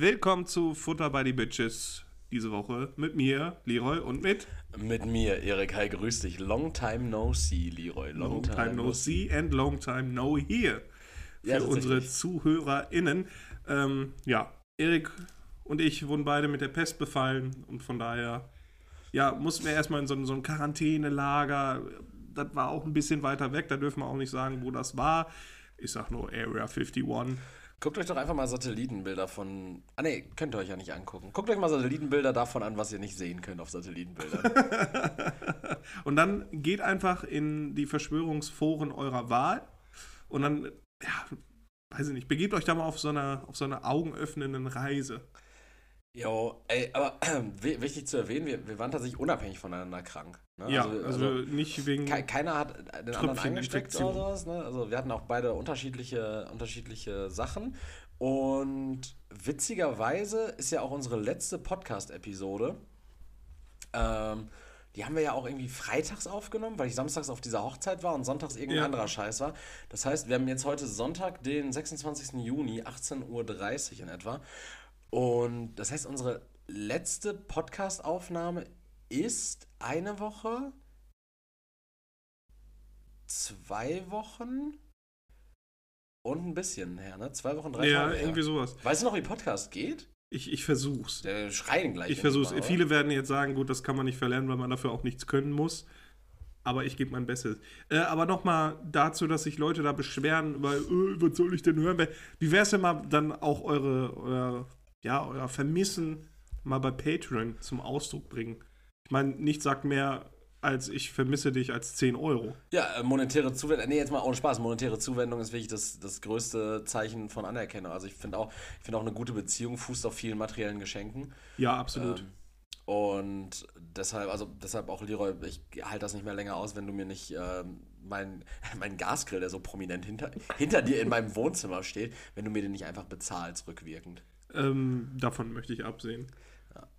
Willkommen zu Futter by the Bitches. Diese Woche mit mir, Leroy, und mit Mit mir, Erik. Hi, grüß dich. Long time no see, Leroy. Long, Long Time No See and Long Time No Here. Für Ja, unsere ZuhörerInnen. Ähm, ja, Erik und ich wurden beide mit der Pest befallen und von daher, ja, mussten wir erstmal in so, ein- so ein Quarantänelager. Das war auch ein bisschen weiter weg, da dürfen wir auch nicht sagen, wo das war. Ich sag nur Area 51. Guckt euch doch einfach mal Satellitenbilder von. Ah, ne, könnt ihr euch ja nicht angucken. Guckt euch mal Satellitenbilder davon an, was ihr nicht sehen könnt auf Satellitenbildern. Und dann geht einfach in die Verschwörungsforen eurer Wahl und dann, ja, weiß ich nicht, begebt euch da mal auf so einer, auf so einer augenöffnenden Reise. Jo, ey, aber wi- wichtig zu erwähnen, wir, wir waren tatsächlich unabhängig voneinander krank. Ne? Ja, also, nicht wegen. Ke keiner hat den anderen angesteckt oder sowas. Ne? Also wir hatten auch beide unterschiedliche, unterschiedliche Sachen. Und witzigerweise ist ja auch unsere letzte Podcast-Episode. Ähm, die haben wir ja auch irgendwie freitags aufgenommen, weil ich samstags auf dieser Hochzeit war und sonntags irgendein Ja. anderer Scheiß war. Das heißt, wir haben jetzt heute Sonntag, den 26. Juni, 18.30 Uhr in etwa. Und das heißt, unsere letzte Podcast-Aufnahme ist eine Woche, zwei Wochen und ein bisschen her, ne? Zwei Wochen, drei ja, Tage her. irgendwie sowas. Weißt du noch, wie Podcast geht? Ich, ich versuch's. Der schreien gleich. Ich versuch's. irgendwann, Viele werden jetzt sagen, gut, das kann man nicht verlernen, weil man dafür auch nichts können muss. Aber ich gebe mein Bestes. Äh, aber nochmal dazu, dass sich Leute da beschweren, weil, äh, was soll ich denn hören? Wie wär's denn mal dann auch eure, euer, ja, euer Vermissen mal bei Patreon zum Ausdruck bringen? Ich meine, nichts sagt mehr als ich vermisse dich als 10 Euro. Ja, äh, monetäre Zuwendung, nee, jetzt mal ohne Spaß, monetäre Zuwendung ist wirklich das, das größte Zeichen von Anerkennung. Also ich finde auch, ich finde auch eine gute Beziehung fußt auf vielen materiellen Geschenken. Ja, absolut. Ähm, und deshalb, also deshalb auch Leroy, ich halte das nicht mehr länger aus, wenn du mir nicht ähm, mein, mein Gasgrill, der so prominent hinter, hinter dir in meinem Wohnzimmer steht, wenn du mir den nicht einfach bezahlst, rückwirkend. Ähm, davon möchte ich absehen.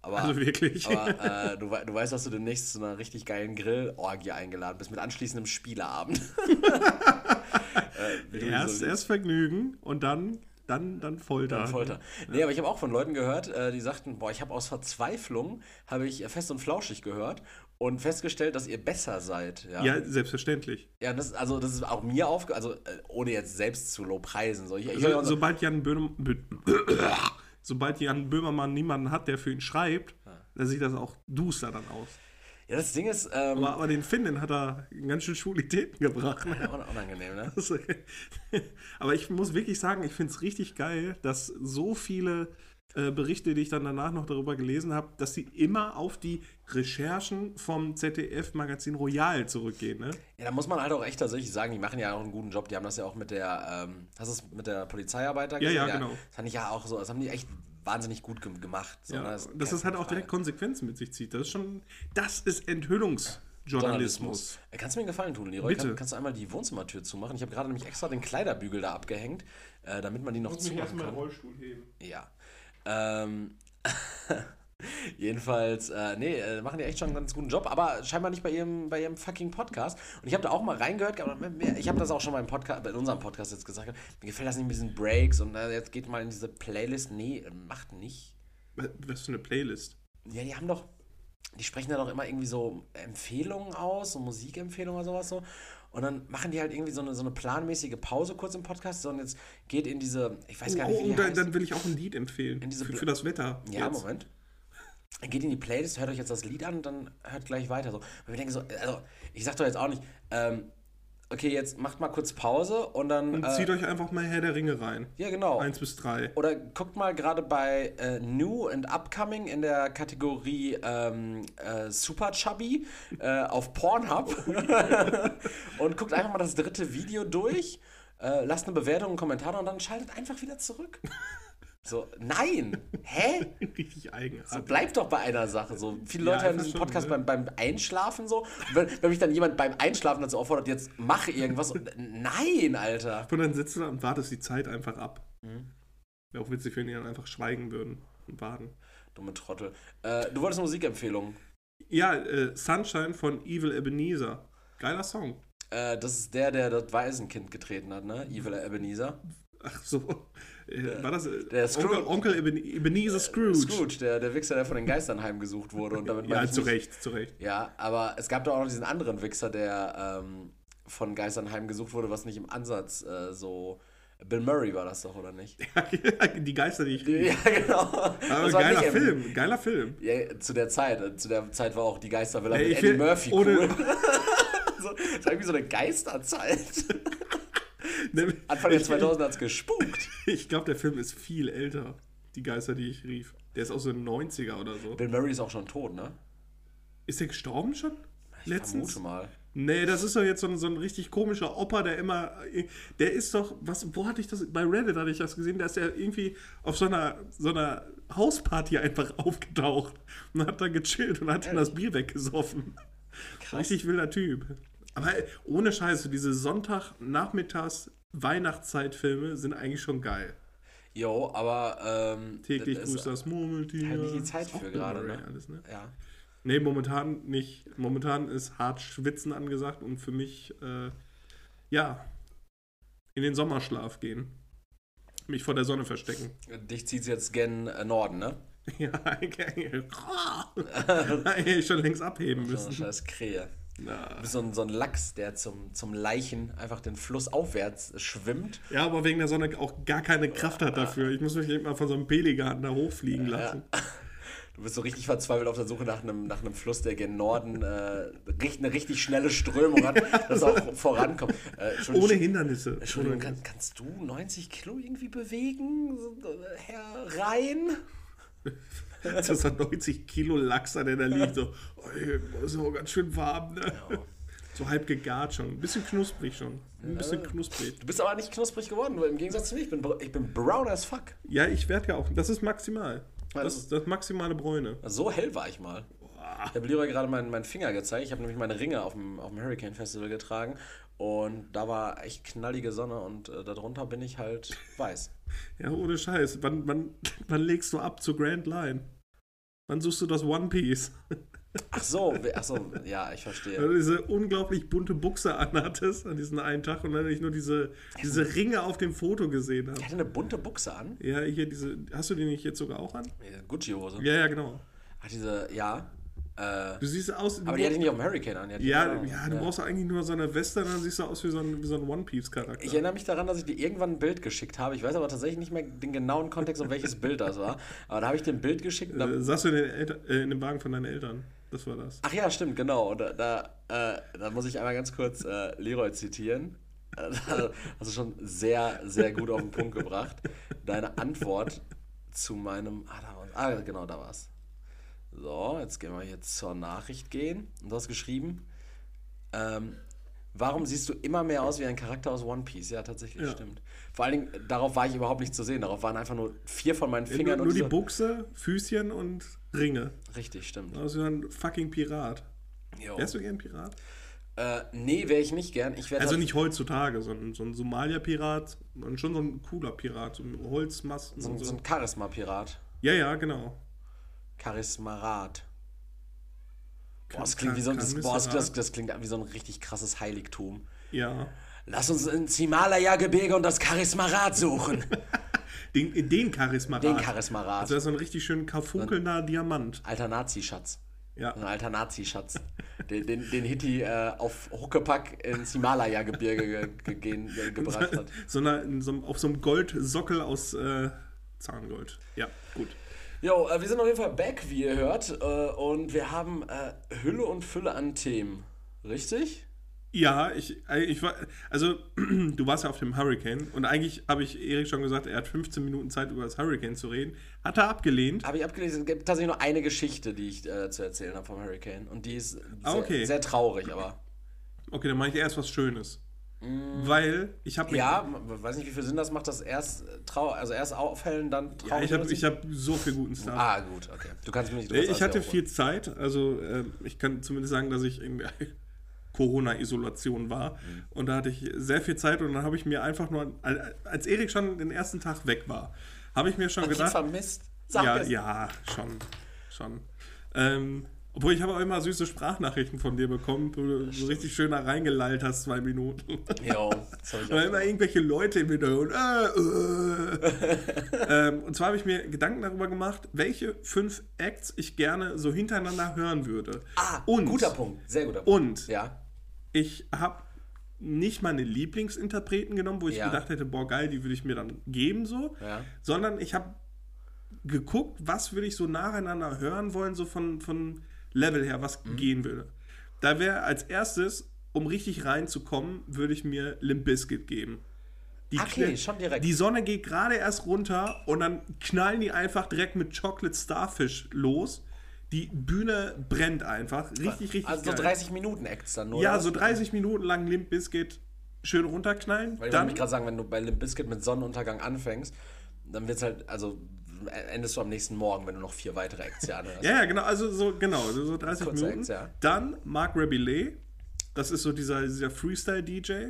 Aber, Also wirklich. aber äh, du, du weißt, dass du demnächst zu einer richtig geilen Grillorgie eingeladen bist, mit anschließendem Spieleabend. äh, erst, so erst Vergnügen und dann, dann, dann Folter. Dann Folter. Nee, aber ich habe auch von Leuten gehört, äh, die sagten, boah, ich habe aus Verzweiflung, habe ich fest und flauschig gehört und festgestellt, dass ihr besser seid. Ja, Ja, selbstverständlich. ja das, also das ist auch mir aufge... Also äh, ohne jetzt selbst zu low preisen. So, ich, ich So, höre so, sobald Jan Böhm, Bö, sobald Jan Böhmermann niemanden hat, der für ihn schreibt, dann sieht das auch duster dann aus. ja, das Ding ist... Ähm, Aber, aber den Finn, den hat er ganz schön Schwulitäten gebracht. Ne? un- unangenehm, ne? Aber ich muss wirklich sagen, ich finde es richtig geil, dass so viele äh, Berichte, die ich dann danach noch darüber gelesen habe, dass sie immer auf die Recherchen vom ZDF-Magazin Royal zurückgehen. Ne? Ja, da muss man halt auch echt tatsächlich sagen, die machen ja auch einen guten Job. Die haben das ja auch mit der, ähm, hast du es mit der Polizeiarbeit da Ja, gesehen? ja, genau. Das fand ich ja auch so, das haben die echt wahnsinnig gut ge gemacht. So, Ja, ne? dass es halt auch direkt Konsequenzen mit sich zieht. Das ist schon, das ist Enthüllungsjournalismus. Äh, Kannst du mir einen Gefallen tun, Leroy? Bitte. Kann, kannst du einmal die Wohnzimmertür zumachen? Ich habe gerade nämlich extra den Kleiderbügel da abgehängt, äh, damit man die noch zumachen kann. Rollstuhl heben. Ja. Ähm, jedenfalls, äh, nee, äh, machen die echt schon einen ganz guten Job, aber scheinbar nicht bei ihrem, bei ihrem fucking Podcast. Und ich habe da auch mal reingehört, aber ich habe das auch schon beim Podcast, in unserem Podcast jetzt gesagt, mir gefällt das nicht mit diesen Breaks und äh, jetzt geht mal in diese Playlist. Nee, macht nicht. Was für eine Playlist? Ja, die haben doch, die sprechen da doch immer irgendwie so Empfehlungen aus, so Musikempfehlungen oder sowas so. Und dann machen die halt irgendwie so eine, so eine planmäßige Pause kurz im Podcast, sondern jetzt geht in diese, ich weiß gar nicht, Oh, wie die und dann, heißt. dann will ich auch ein Lied empfehlen. Für, für das Wetter. Ja, jetzt. Moment. Geht in die Playlist, hört euch jetzt das Lied an und dann hört gleich weiter. So. Und wir denken so, also ich sag doch jetzt auch nicht, ähm, okay, jetzt macht mal kurz Pause und dann. Und äh, zieht euch einfach mal Herr der Ringe rein. ja, genau. Eins bis drei. Oder guckt mal gerade bei äh, New and Upcoming in der Kategorie ähm, äh, Super Chubby äh, auf Pornhub und guckt einfach mal das dritte Video durch, äh, lasst eine Bewertung, einen Kommentar und dann schaltet einfach wieder zurück. So, nein! Hä? Richtig So, eigenartig. bleib doch bei einer Sache. So, viele Ja, Leute hören einfach diesen schon, Podcast ne? beim, beim Einschlafen so. Wenn, wenn mich dann jemand beim Einschlafen dazu auffordert, jetzt mache irgendwas. Und, nein, Alter. Und dann sitzt du da und wartest die Zeit einfach ab. Mhm. Wäre auch witzig, wenn die dann einfach schweigen würden und warten. Dumme Trottel. Äh, du wolltest eine Musikempfehlung. Ja, äh, Sunshine von Evil Ebenezer. Geiler Song. Äh, das ist der, der das Waisenkind getreten hat, ne? Evil Ebenezer. Ach so. Äh, war das äh, der Scrooge- Onkel, Onkel Eben- Ebenezer Scrooge? Scrooge, der, der Wichser, der von den Geistern heimgesucht wurde. Und damit Ja, zu nicht- Recht, zu Recht. Ja, aber es gab doch auch noch diesen anderen Wichser, der ähm, von Geistern heimgesucht wurde, was nicht im Ansatz äh, so. Bill Murray war das doch, oder nicht? die Geister, die ich liebe. Ja, genau. Aber war geiler nicht im- Film, geiler Film. Ja, zu der Zeit. äh, Zu der Zeit war auch die Geistervilla Ey, mit Eddie Murphy ohne- cool. so, das ist irgendwie so eine Geisterzeit. Anfang der 2000 hat es gespukt. Ich glaube, der Film ist viel älter. Die Geister, die ich rief. Der ist aus den 90er oder so. Bill Murray ist auch schon tot, ne? Ist der gestorben schon? Ich Letztens? vermute mal. Nee, das ist doch jetzt so ein, so ein richtig komischer Opa, der immer. Der ist doch. Was, wo hatte ich das? Bei Reddit hatte ich das gesehen, da ist er irgendwie auf so einer, so einer Hausparty einfach aufgetaucht und hat da gechillt und hat dann das Bier weggesoffen. Richtig wilder Typ. Aber ohne Scheiße, diese Sonntagnachmittags Weihnachtszeitfilme sind eigentlich schon geil. Jo, aber ähm, Täglich grüßt das Murmeltier. halt nicht die Zeit für gerade, ne? Alles, ne? Ja. Nee, momentan nicht. Momentan ist hart Schwitzen angesagt und für mich, äh, ja, in den Sommerschlaf gehen. Mich vor der Sonne verstecken. Dich zieht's jetzt gen Norden, ne? Ja, okay. Schon längst abheben müssen. scheiß Krähe. Na. Du bist so ein, so ein Lachs, der zum, zum Leichen einfach den Fluss aufwärts schwimmt. Ja, aber wegen der Sonne auch gar keine Kraft hat dafür. Ich muss mich eben mal von so einem Pelikan da hochfliegen lassen. Du bist so richtig verzweifelt auf der Suche nach einem, nach einem Fluss, der gen Norden äh, eine richtig schnelle Strömung hat, dass er auch vorankommt. Äh, Ohne Hindernisse. Entschuldigung, Ohne- kann, kannst du 90 Kilo irgendwie bewegen, äh, Herr Rhein? Das ist ein 90 Kilo Lachser, der da liegt. So, oh, auch ganz schön warm, ne? So halb gegart schon. Ein bisschen knusprig schon. Ein bisschen knusprig. Du bist aber nicht knusprig geworden, weil im Gegensatz zu mir, ich bin, ich bin brown as fuck. Ja, ich werde ja auch. Das ist maximal. Das Also- ist das maximale Bräune. So hell war ich mal. Ich habe Leroy gerade meinen, meinen Finger gezeigt. Ich habe nämlich meine Ringe auf dem, auf dem Hurricane Festival getragen. Und da war echt knallige Sonne und äh, darunter bin ich halt weiß. Ja, ohne Scheiß. Wann, wann, wann legst du ab zu Grand Line? Wann suchst du das One Piece? Ach so, ach so, ja, ich Weil verstehe. du diese unglaublich bunte Buchse anhattest an diesem einen Tag und dann ich nur diese, diese Ringe auf dem Foto gesehen habe. Ich hatte eine bunte Buchse an. Ja, hier diese. Hast du die nicht jetzt sogar auch an? Gucci-Hose. Ja, ja, genau. Ach, diese, ja. Äh, Du siehst aus. aber die hatte ich nicht auf dem Hurricane an. ja, ja, du brauchst eigentlich nur so eine Weste, dann siehst du aus wie so ein, wie so ein One Piece-Charakter. Ich erinnere mich daran, dass ich dir irgendwann ein Bild geschickt habe. Ich weiß aber tatsächlich nicht mehr den genauen Kontext, um welches Bild das war. Aber da habe ich dir ein Bild geschickt. Äh, saß du in, den äh, in dem Wagen von deinen Eltern? Das war das. ach ja, stimmt, genau. Und da, da, äh, da muss ich einmal ganz kurz äh, Leroy zitieren. Äh, hast du schon sehr, sehr gut auf den Punkt gebracht. Deine Antwort zu meinem. Ah, da war's. ah genau, da war's. So, jetzt gehen wir jetzt zur Nachricht gehen. Und du hast geschrieben, ähm, warum siehst du immer mehr aus wie ein Charakter aus One Piece? Ja, tatsächlich, Ja. stimmt. Vor allen Dingen, darauf war ich überhaupt nicht zu sehen. Darauf waren einfach nur vier von meinen Fingern nur nur die Buchse, Füßchen und Ringe. Richtig, stimmt. Aus wie ein fucking Pirat. Jo. Wärst du gern Pirat? Äh, nee, wäre ich nicht gern. Ich Also nicht heutzutage, sondern so ein Somalia-Pirat und schon so ein cooler Pirat, so mit Holzmasten so, und so so. ein Charisma-Pirat. Ja, ja, genau. Charismarat. Boah, das klingt wie so ein, das, boah, das, das, das klingt wie so ein richtig krasses Heiligtum. Ja. Lass uns ins Himalaya-Gebirge und das Charismarat suchen. Den, den Charismarat. Den Charismarat. Also das ist so ein richtig schön karfunkelnder Diamant. Alter Nazi-Schatz. Ja. Ein alter Nazi-Schatz. den, den, den Hitti äh, auf Huckepack ins Himalaya-Gebirge ge ge ge gebracht hat. so einer, in so auf so einem Goldsockel aus äh, Zahngold. Ja, gut. Jo, äh, wir sind auf jeden Fall back, wie ihr hört. Äh, und wir haben äh, Hülle und Fülle an Themen. Richtig? Ja, ich, ich war, also du warst ja auf dem Hurricane und eigentlich habe ich Erik schon gesagt, er hat 15 Minuten Zeit über das Hurricane zu reden. Hat er abgelehnt. Habe ich abgelesen. Es gibt tatsächlich nur eine Geschichte, die ich äh, zu erzählen habe vom Hurricane. Und die ist sehr, Ah, okay. sehr traurig, aber. Okay, dann mache ich erst was Schönes. Weil ich habe Mm. Ja, weiß nicht, wie viel Sinn das macht, das erst äh, trau also erst aufhellen, dann Ja, traurig. ich habe ich hab so viel guten Stuff. Ah, gut, okay. Du kannst mich nicht Nee, ich hatte viel Zeit, also äh, ich kann zumindest sagen, dass ich in der Corona-Isolation war. Mhm. Und da hatte ich sehr viel Zeit und dann habe ich mir einfach nur, als Erik schon den ersten Tag weg war, habe ich mir schon Ich gedacht, vermisst. Sag ja, es. ja, schon, schon. Ähm, Obwohl ich habe auch immer süße Sprachnachrichten von dir bekommen, wo du so richtig schön da reingelallt hast, zwei Minuten. Jo, das habe ich auch. immer irgendwelche Leute im Hintergrund. Äh, äh. ähm, und zwar habe ich mir Gedanken darüber gemacht, welche fünf Acts ich gerne so hintereinander hören würde. Ah, und, guter Punkt. Sehr guter Punkt. Und Ja. ich habe nicht meine Lieblingsinterpreten genommen, wo ich Ja. gedacht hätte, boah, geil, die würde ich mir dann geben, so. Ja. Sondern ich habe geguckt, was würde ich so nacheinander hören wollen, so von, von Level her, was Mhm. gehen würde. Da wäre als erstes, um richtig reinzukommen, würde ich mir Limp Bizkit geben. Die Okay, schon direkt. Die Sonne geht gerade erst runter und dann knallen die einfach direkt mit Chocolate Starfish los. Die Bühne brennt einfach. Richtig, richtig Also so geil. 30 Minuten Acts dann, oder? Ja, so 30 Minuten lang Limp Bizkit schön runterknallen. Weil ich wollte dann, mich gerade sagen, wenn du bei Limp Bizkit mit Sonnenuntergang anfängst, dann wird es halt, also endest du am nächsten Morgen, wenn du noch vier weitere hier anhörst. ja, genau, also so, genau, so so 30 Kurze Minuten. Acts, ja. Dann Mark Rabilet, das ist so dieser, dieser Freestyle-DJ. ja,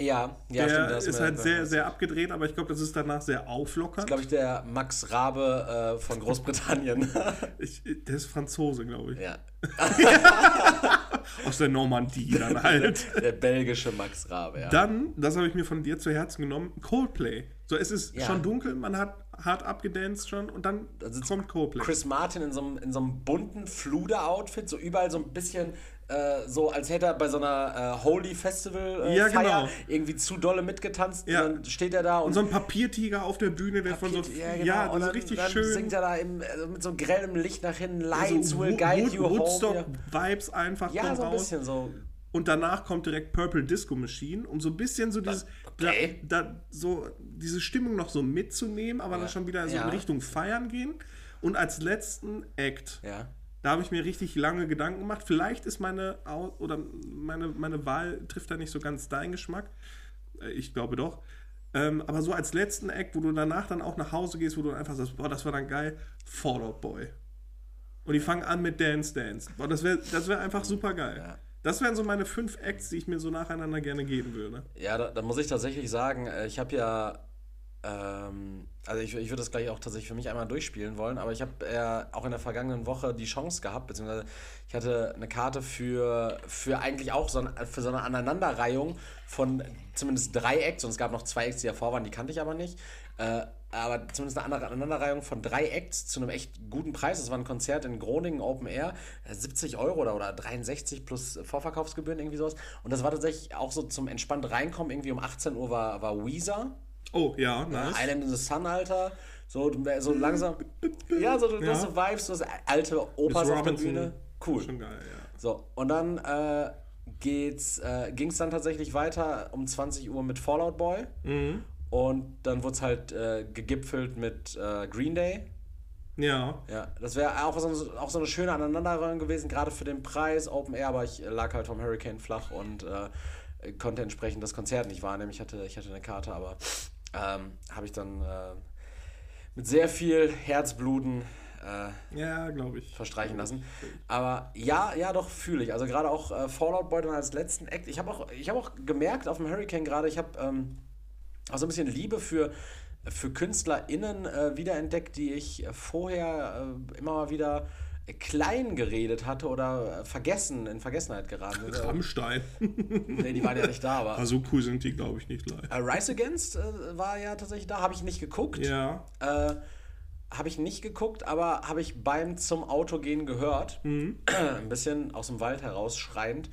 ja, Der stimmt. das ist halt sehr, sehr abgedreht, aber ich glaube, das ist danach sehr auflockernd. glaube ich, der Max Rabe äh, von Großbritannien. Ich, der ist Franzose, glaube ich. ja, Aus der Normandie dann halt. der belgische Max Rabe, ja. Dann, das habe ich mir von dir zu Herzen genommen, Coldplay. So, es ist Ja. schon dunkel, man hat hart abgedanced schon und dann kommt Coldplay. Chris Martin in so einem, in so einem bunten Fluder-Outfit, so überall so ein bisschen äh, so, als hätte er bei so einer äh, Holy Festival äh, Ja, Feier genau. irgendwie zu dolle mitgetanzt. Ja. Und dann steht er da und, Und so ein Papiertiger auf der Bühne, der von so. ja, genau. ja, und das dann, ist richtig dann schön. singt er da im, also mit so grellem Licht nach hinten, Lights so will guide Wood- you home. Ja, Woodstock-Vibes einfach ja so ein raus. bisschen so. Und danach kommt direkt Purple Disco Machine, um so ein bisschen so dieses, Okay. da, da, so diese Stimmung noch so mitzunehmen, aber dann schon wieder so Ja. in Richtung Feiern gehen. Und als letzten Act, Ja. da habe ich mir richtig lange Gedanken gemacht. Vielleicht ist meine oder meine, meine Wahl trifft da nicht so ganz deinen Geschmack. Äh, Ich glaube doch. Ähm, aber so als letzten Act, wo du danach dann auch nach Hause gehst, wo du einfach sagst, boah, das war dann geil, Fallout Boy. Und die fangen an mit Dance Dance. Boah, das wäre das wär einfach super geil. Ja. Das wären so meine fünf Acts, die ich mir so nacheinander gerne geben würde. Ja, da, da muss ich tatsächlich sagen, äh, ich habe ja, ähm, also ich, ich würde das gleich auch tatsächlich für mich einmal durchspielen wollen, aber ich habe äh, auch in der vergangenen Woche die Chance gehabt, beziehungsweise ich hatte eine Karte für, für eigentlich auch so, für so eine Aneinanderreihung von zumindest drei Acts, und es gab noch zwei Acts, die davor waren, die kannte ich aber nicht. Äh, aber zumindest eine andere Aneinanderreihung von drei Acts zu einem echt guten Preis. Das war ein Konzert in Groningen Open Air, äh, 70 Euro oder, oder 63 plus Vorverkaufsgebühren, irgendwie sowas. Und das war tatsächlich auch so zum entspannt reinkommen. Irgendwie um 18 Uhr war, war Weezer. Oh, ja, nice. Island in the Sun, Alter. So, so langsam. Ja, so, du Ja. hast so Vibes, so alte Opas auf der. Bühne. Cool. Schon geil, ja. So, und dann äh, geht's, äh, ging es dann tatsächlich weiter um 20 Uhr mit Fallout Boy. Mhm. Und dann wurde es halt äh, gegipfelt mit äh, Green Day. Ja. Ja, das wäre auch so, auch so eine schöne Aneinanderreihung gewesen, gerade für den Preis Open Air, aber ich äh, lag halt vom Hurricane flach und äh, konnte entsprechend das Konzert nicht wahrnehmen. Ich hatte, ich hatte eine Karte, aber ähm, habe ich dann äh, mit sehr viel Herzbluten äh, Ja, glaube ich. verstreichen lassen. Aber ja, ja, doch fühle ich. Also gerade auch äh, Fallout Boy dann als letzten Act. Ich habe auch, ich habe auch gemerkt auf dem Hurricane gerade, ich habe ähm, auch so ein bisschen Liebe für, für KünstlerInnen äh, wiederentdeckt, die ich äh, vorher äh, immer mal wieder klein geredet hatte oder äh, vergessen, in Vergessenheit geraten. sind. Rammstein. nee, die waren ja nicht da, aber. Aber so cool sind die, glaube ich, nicht live. Äh, Rise Against äh, war ja tatsächlich da, habe ich nicht geguckt. Ja. Äh, habe ich nicht geguckt, aber habe ich beim zum Autogehen gehört. Ein bisschen aus dem Wald heraus schreiend.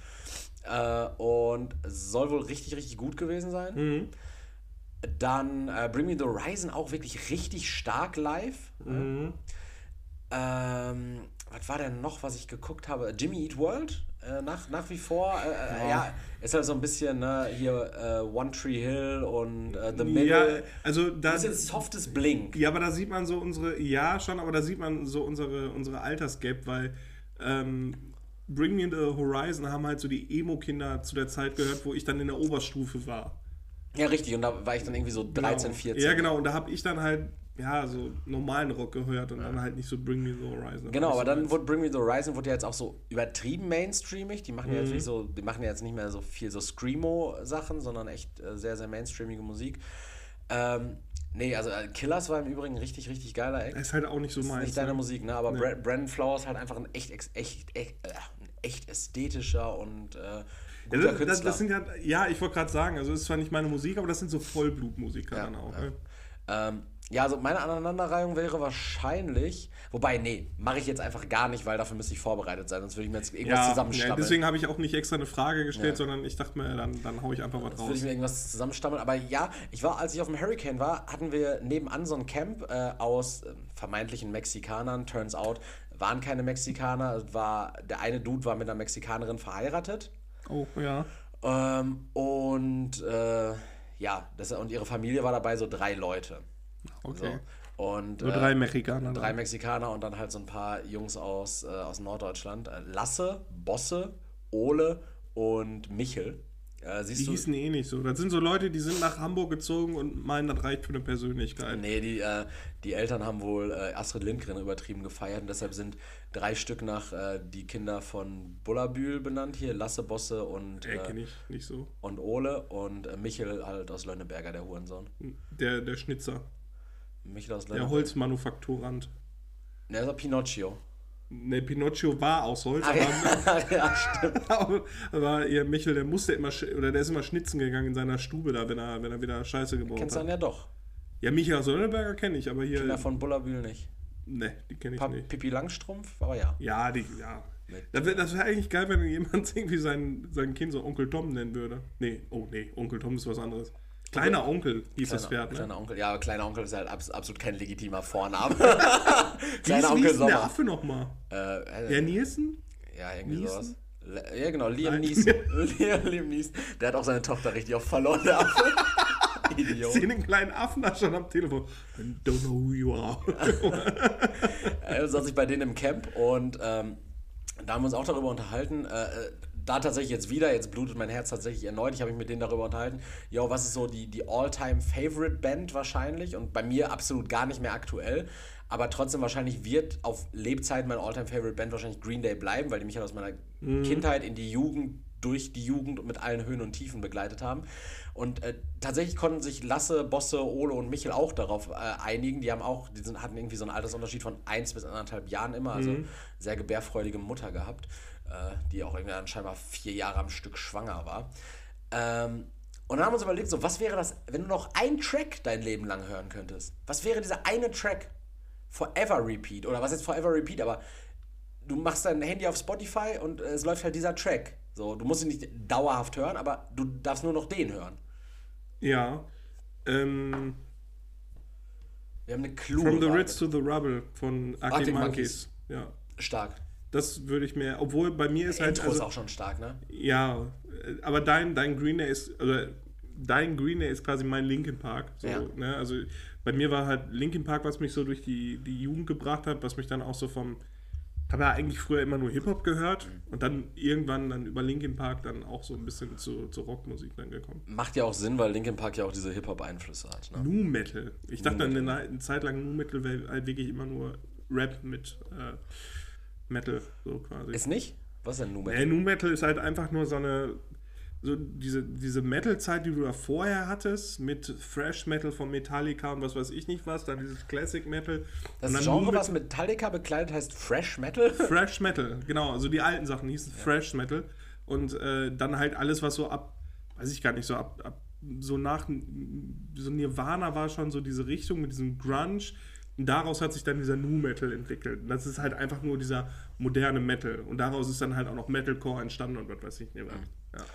Äh, und soll wohl richtig, richtig gut gewesen sein. Dann äh, Bring Me the Horizon auch wirklich richtig stark live. Ähm, was war denn noch, was ich geguckt habe? Jimmy Eat World? Äh, nach, nach wie vor. Äh, äh, ja, ist halt so ein bisschen ne, hier äh, One Tree Hill und äh, The Middle. Ja, also da. Ein bisschen softes Blink. Ja, aber da sieht man so unsere, ja schon, aber da sieht man so unsere, unsere Altersgap, weil ähm, Bring Me the Horizon haben halt so die Emo-Kinder zu der Zeit gehört, wo ich dann in der Oberstufe war. Ja, richtig. Und da war ich dann irgendwie so 13, 14. Ja, genau, und da habe ich dann halt, ja, so normalen Rock gehört und dann halt nicht so Bring Me the Horizon. Genau, aber dann wurde Bring Me the Horizon wurde ja jetzt auch so übertrieben mainstreamig. Die machen ja Mhm. jetzt nicht so, die machen ja jetzt nicht mehr so viel so Screamo-Sachen, sondern echt äh, sehr, sehr mainstreamige Musik. Ähm, Nee, also äh, Killers war im Übrigen ein richtig, richtig geiler Act. ist halt auch nicht so meins. nicht deine ne? Musik, ne? Aber Bra- Brandon Flowers halt einfach ein echt, ex- echt, echt, äh, echt ästhetischer und äh, Ja, guter das, das, Künstler. das sind ja, ja, ich wollte gerade sagen, also ist zwar nicht meine Musik, aber das sind so Vollblutmusiker Ja, dann auch. ja. Ne? Ähm, ja, also meine Aneinanderreihung wäre wahrscheinlich, wobei, nee, mache ich jetzt einfach gar nicht, weil dafür müsste ich vorbereitet sein, sonst würde ich mir jetzt irgendwas Ja, ja, zusammenstammeln. deswegen habe ich auch nicht extra eine Frage gestellt, Ja. sondern ich dachte mir, dann, dann hau ich einfach was Jetzt würde raus. ich mir irgendwas zusammenstammeln. Aber ja, ich war, als ich auf dem Hurricane war, hatten wir nebenan so ein Camp äh, aus äh, vermeintlichen Mexikanern. Turns out, waren keine Mexikaner. War, der eine Dude war mit einer Mexikanerin verheiratet. Oh, ja. Ähm, und äh, ja, das, und ihre Familie war dabei, so drei Leute. Okay. So. Und, Nur äh, drei Mexikaner. Drei. Mexikaner und dann halt so ein paar Jungs aus, äh, aus Norddeutschland. Äh, Lasse, Bosse, Ole und Michel. Äh, Die du, hießen eh nicht so. Das sind so Leute, die sind nach Hamburg gezogen und meinen, das reicht für eine Persönlichkeit. Nee, die, äh, die Eltern haben wohl äh, Astrid Lindgren übertrieben gefeiert und deshalb sind drei Stück nach die Kinder von Bullabühl benannt hier, Lasse Bosse und, äh, ich nicht so. und Ole und Michel halt aus Lönneberger, der Hurensohn. Der, der Schnitzer. Michel Der. Holzmanufakturant. Der ist Pinocchio. Ne, Pinocchio war aus Holz, Ah, aber, ja, stimmt. aber, aber ihr Michel, der musste immer, oder der ist immer schnitzen gegangen in seiner Stube da, wenn er, wenn er wieder Scheiße gebaut Kennst du hat. dann ja doch. Ja, Michael aus Lönneberger kenne ich, aber hier. Kinder von Bullabühl nicht. Ne, die kenne ich Pa nicht. Pippi Langstrumpf, aber ja. Ja, die, ja. Das wäre wär eigentlich geil, wenn jemand irgendwie sein, sein Kind so Onkel Tom nennen würde. Nee, oh nee, Onkel Tom ist was anderes. Kleiner Onkel hieß das Kleiner, Pferd, ne? kleiner Onkel, ja, aber kleiner Onkel ist halt abs absolut kein legitimer Vorname. Kleiner Onkel denn der Sommer. Affe nochmal? Äh, äh, Nielsen? Ja, irgendwie Neeson? sowas. Ja, genau, Liam Nein. Neeson. Liam, Neeson. Der hat auch seine Tochter richtig oft verloren, der Affe. Ich Idiot. sehe den kleinen Affen da schon am Telefon. I don't know who you are. Er saß ich bei denen im Camp und ähm, da haben wir uns auch darüber unterhalten. Äh, äh, da tatsächlich jetzt wieder, jetzt blutet mein Herz tatsächlich erneut. Ich habe mich mit denen darüber unterhalten. Jo, was ist so die, die All-Time-Favorite-Band wahrscheinlich? Und bei mir absolut gar nicht mehr aktuell. Aber trotzdem wahrscheinlich wird auf Lebzeiten meine All-Time-Favorite-Band wahrscheinlich Green Day bleiben, weil die mich halt aus meiner Kindheit in die Jugend, durch die Jugend und mit allen Höhen und Tiefen begleitet haben. Und äh, tatsächlich konnten sich Lasse, Bosse, Ole und Michel auch darauf äh, einigen. Die haben auch, die sind, hatten irgendwie so einen Altersunterschied von eins bis anderthalb Jahren immer, also sehr gebärfreudige Mutter gehabt, die auch irgendwie scheinbar vier Jahre am Stück schwanger war. Ähm, und dann haben wir uns überlegt, so, was wäre das, wenn du noch einen Track dein Leben lang hören könntest? Was wäre dieser eine Track? Forever Repeat. Oder was jetzt Forever Repeat, aber du machst dein Handy auf Spotify und äh, es läuft halt dieser Track. So, du musst ihn nicht dauerhaft hören, aber du darfst nur noch den hören. ja. Ähm, Wir haben eine Clue. From the. Ritz to the Rubble von Arctic, Arctic Monkeys. Ja. Stark. Das würde ich mir, obwohl bei mir ist halt. Intro ist Also, auch schon stark, ne? ja, aber dein, dein Green Day ist, oder dein Green Day ist quasi mein Linkin Park. So, Ja. ne? Also bei mir war halt Linkin Park, was mich so durch die, die Jugend gebracht hat, was mich dann auch so vom. habe ja eigentlich früher immer nur Hip-Hop gehört und dann irgendwann dann über Linkin Park dann auch so ein bisschen zu, zur Rockmusik dann gekommen. Macht ja auch Sinn, weil Linkin Park ja auch diese Hip-Hop-Einflüsse hat. Ne? Nu Metal. Ich dachte dann eine, eine Zeit lang Nu Metal wäre halt wirklich immer nur Rap mit äh, Metal, so quasi. Ist nicht? Was ist denn Nu Nee, Metal? Nu Metal ist halt einfach nur so eine. So diese, diese Metal-Zeit, die du da vorher hattest, mit Fresh Metal von Metallica und was weiß ich nicht was, dann dieses Classic Metal. Das Genre, Nu was Metal- Metallica bekleidet, heißt Fresh Metal? Fresh Metal, genau. Also die alten Sachen hießen Fresh Metal. Und äh, dann halt alles, was so ab, weiß ich gar nicht, so ab, ab so nach so Nirvana war schon so diese Richtung mit diesem Grunge. Und daraus hat sich dann dieser Nu Metal entwickelt. Und das ist halt einfach nur dieser moderne Metal. Und daraus ist dann halt auch noch Metalcore entstanden und was weiß ich nicht. was.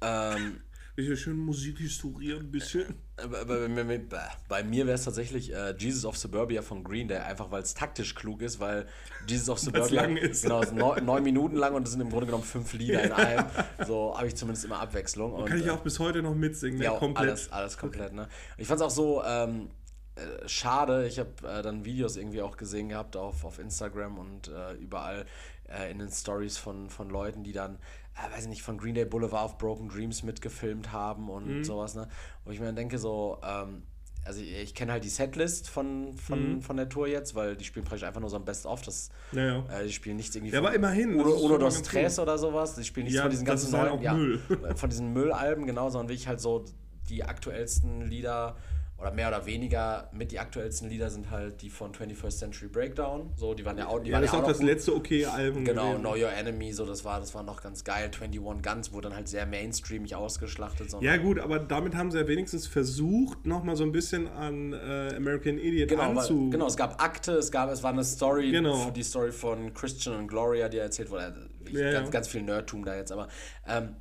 Ja. ähm, Bisschen schön Musikhistorie ein bisschen. Äh, Bei, bei, bei, bei- mir wäre es tatsächlich äh, Jesus of Suburbia von Green Day, einfach weil es taktisch klug ist, weil Jesus of Suburbia lang ist. genau ist neun, neun Minuten lang und es sind im Grunde genommen fünf Lieder in einem. So habe ich zumindest immer Abwechslung. Und, Kann ich äh, auch bis heute noch mitsingen, ne? ja, komplett. alles, alles komplett. Ne? Und ich fand es auch so ähm, äh, schade. Ich habe äh, dann Videos irgendwie auch gesehen gehabt auf, auf Instagram und äh, überall äh, in den Stories von, von Leuten, die dann, äh, weiß ich nicht, von Green Day Boulevard auf Broken Dreams mitgefilmt haben und Mhm. sowas. Ne? Wo ich mir dann denke, so, ähm, also ich, ich kenne halt die Setlist von, Mhm. von, von der Tour jetzt, weil die spielen praktisch einfach nur so ein Best-of. Das, Naja. äh, die spielen nichts irgendwie Ja, aber immerhin, schon mal dos Tres oder sowas. Die spielen nichts Ja, von diesen ganzen halt neuen, auch ja, von diesen Müllalben, genau, sondern wirklich halt so die aktuellsten Lieder oder mehr oder weniger mit die aktuellsten Lieder sind halt die von 21st Century Breakdown. So, die waren ja auch, die Ja, waren das ja auch das gut. letzte okay Album. Genau, gewesen. Know Your Enemy, so das war, das war noch ganz geil. 21 Guns wurde dann halt sehr mainstreamig ausgeschlachtet. Ja, gut, aber damit haben sie ja wenigstens versucht, nochmal so ein bisschen an äh, American Idiot Genau, anzu. weil, genau, es gab Akte, es gab, es war eine Story, Genau. die Story von Christian und Gloria, die erzählt wurde. Also, Ja, ganz, ja. ganz viel Nerdtum da jetzt, aber. Ähm,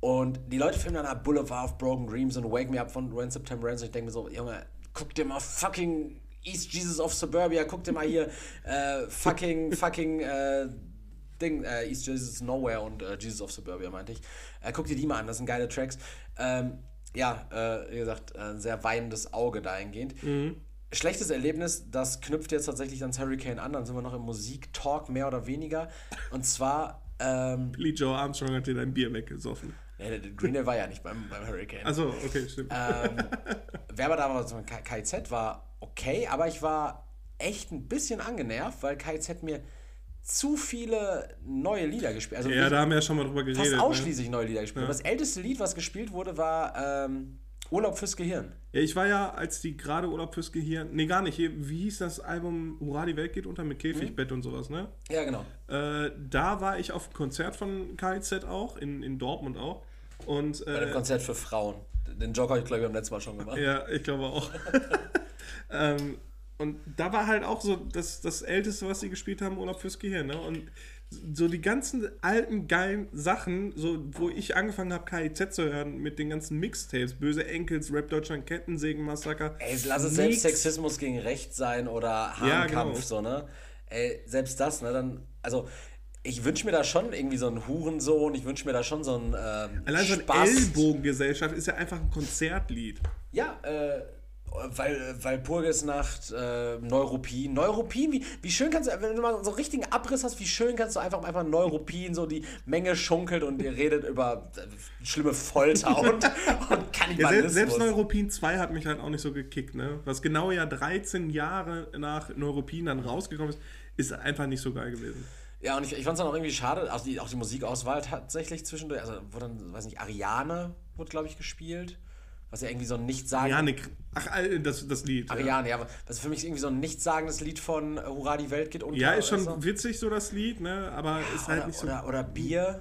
und die Leute filmen dann ab Boulevard of Broken Dreams und Wake Me Up von When September Ends und ich denke mir so, Junge, guck dir mal fucking East Jesus of Suburbia, guck dir mal hier äh, fucking, fucking äh, Ding, äh, East Jesus Nowhere und äh, Jesus of Suburbia meinte ich. Äh, guck dir die mal an, das sind geile Tracks. Ähm, ja, äh, wie gesagt, ein sehr weinendes Auge dahingehend. Schlechtes Erlebnis, das knüpft jetzt tatsächlich ans Hurricane an, dann sind wir noch im Musiktalk mehr oder weniger. Und zwar, ähm, Billy Joe Armstrong hat dir dein Bier weggesoffen. Nee, der Green Day war ja nicht beim, beim Hurricane. Achso, okay, stimmt. Ähm, wer aber da war, so ein K- KZ war okay, aber ich war echt ein bisschen angenervt, weil KZ mir zu viele neue Lieder gespielt Also ja, da haben wir ja schon mal drüber fast geredet. Ne? ausschließlich neue Lieder gespielt. Das älteste Lied, was gespielt wurde, war ähm, Urlaub fürs Gehirn. Ja, ich war ja, als die gerade Urlaub fürs Gehirn. Nee, gar nicht. Wie hieß das Album Hurra, die Welt geht unter mit Käfigbett und sowas, ne? Ja, genau. Äh, da war ich auf einem Konzert von KZ auch, in, in Dortmund auch. Und Bei dem äh, Konzert für Frauen. Den Joker habe ich, glaube ich, beim letzten Mal schon gemacht. ja, ich glaube auch. ähm, und da war halt auch so das, das Älteste, was sie gespielt haben, Urlaub fürs Gehirn. Ne? Und so die ganzen alten, geilen Sachen, so wo ich angefangen habe, KIZ zu hören, mit den ganzen Mixtapes, Böse Enkels, Rap Deutschland, Kettensägen-Massaker. Ey, lass es selbst Sexismus gegen Recht sein oder Ja, Hahnkampf, genau. so, ne? Ey, selbst das, ne? Dann, also, ich wünsche mir da schon irgendwie so einen Hurensohn, ich wünsche mir da schon so einen ähm, Allein so eine. Ellbogengesellschaft ist ja einfach ein Konzertlied. Ja, äh, weil, weil Purgesnacht, äh, Neuruppin, Neuruppin, wie, wie schön kannst du, wenn du mal so einen richtigen Abriss hast, wie schön kannst du einfach einfach Neuruppin, so die Menge schunkelt und ihr redet über äh, schlimme Folter und, und Ja, Kannibalismus. selbst, selbst Neuropin 2 hat mich halt auch nicht so gekickt, ne? Was genau ja 13 Jahre nach Neuropin dann rausgekommen ist, ist einfach nicht so geil gewesen. Ja, und ich, ich fand es dann auch irgendwie schade, auch die, auch die Musikauswahl tatsächlich zwischendurch, also wo dann, weiß nicht, Ariane wurde, glaube ich, gespielt, was ja irgendwie so ein Nichtsagen... Janik, ach, äh, das, das Lied. ja. Ariane, ja, was für mich irgendwie so ein nichtssagendes Lied von äh, Hurra, die Welt geht unter. Ja, ist schon du? witzig so das Lied, ne? Aber ist halt oder, nicht so. oder, oder Bier.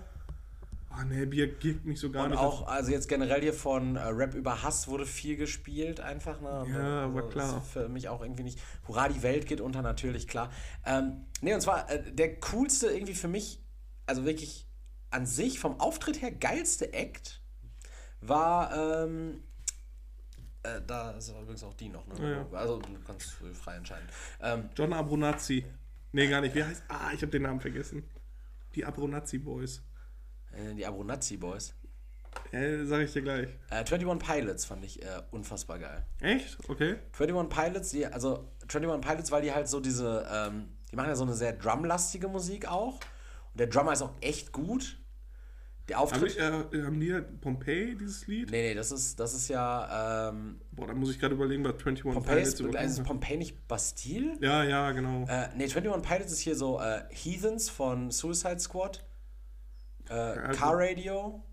Oh ne, Bier gibt mich so gar Und nicht. auch, also jetzt generell hier von äh, Rap über Hass wurde viel gespielt, einfach. Ne? Ja, Also, war klar. Ist für mich auch irgendwie nicht. Hurra, die Welt geht unter, natürlich, klar. Ähm, nee, und zwar äh, der coolste irgendwie für mich, also wirklich an sich vom Auftritt her geilste Act war. Ähm, äh, da ist übrigens auch die noch, ne? Ja, Also du kannst frei entscheiden. Ähm, John Abronazzi. Nee, gar nicht. Wie heißt. Ah, ich habe den Namen vergessen. Die Abronazzi Boys. Äh, die Abronazzi Boys. Ja, sag ich dir gleich. Äh, 21 Pilots fand ich äh, unfassbar geil. Echt? Okay. 21 Pilots, die, also 21 Pilots, weil die halt so diese, ähm, die machen ja so eine sehr drumlastige Musik auch. Und der Drummer ist auch echt gut. Der Auftritt. ich, äh, haben die Pompeii dieses Lied? nee, nee, das ist, das ist ja. Ähm, Boah, da muss ich gerade überlegen, was 21 Pompeii ist, überhaupt also ist. Pompeii nicht Bastille? Ja, ja, genau. Äh, nee, 21 Pilots ist hier so äh, Heathens von Suicide Squad. Äh, also- Car Radio.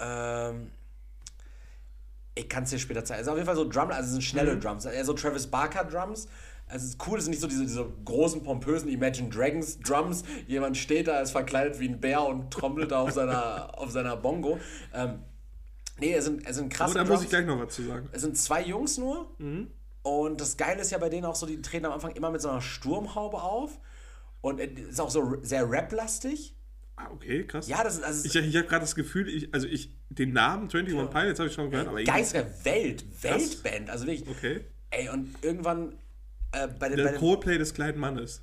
Ähm, ich kann es dir später zeigen. Es sind auf jeden Fall so Drum, also es sind schnelle Drums. Eher so Travis Barker Drums. Also es ist cool, es sind nicht so diese, diese großen, pompösen Imagine Dragons Drums. Jemand steht da, ist verkleidet wie ein Bär und trommelt da auf seiner, auf seiner Bongo. Ähm, nee, es sind, es sind krasse Aber da Drums. muss ich gleich noch was zu sagen. Es sind zwei Jungs nur. Und das Geile ist ja bei denen auch so, die treten am Anfang immer mit so einer Sturmhaube auf. Und es ist auch so sehr rap-lastig. Ah, okay, krass. Ja, das ist also Ich, ich habe gerade das Gefühl, ich, also ich, den Namen 21 Pilots habe ich schon gehört, aber Geister Welt, Weltband. Also wirklich. Okay. Ey, und irgendwann äh, bei den. Bei Der den Coldplay des kleinen Mannes.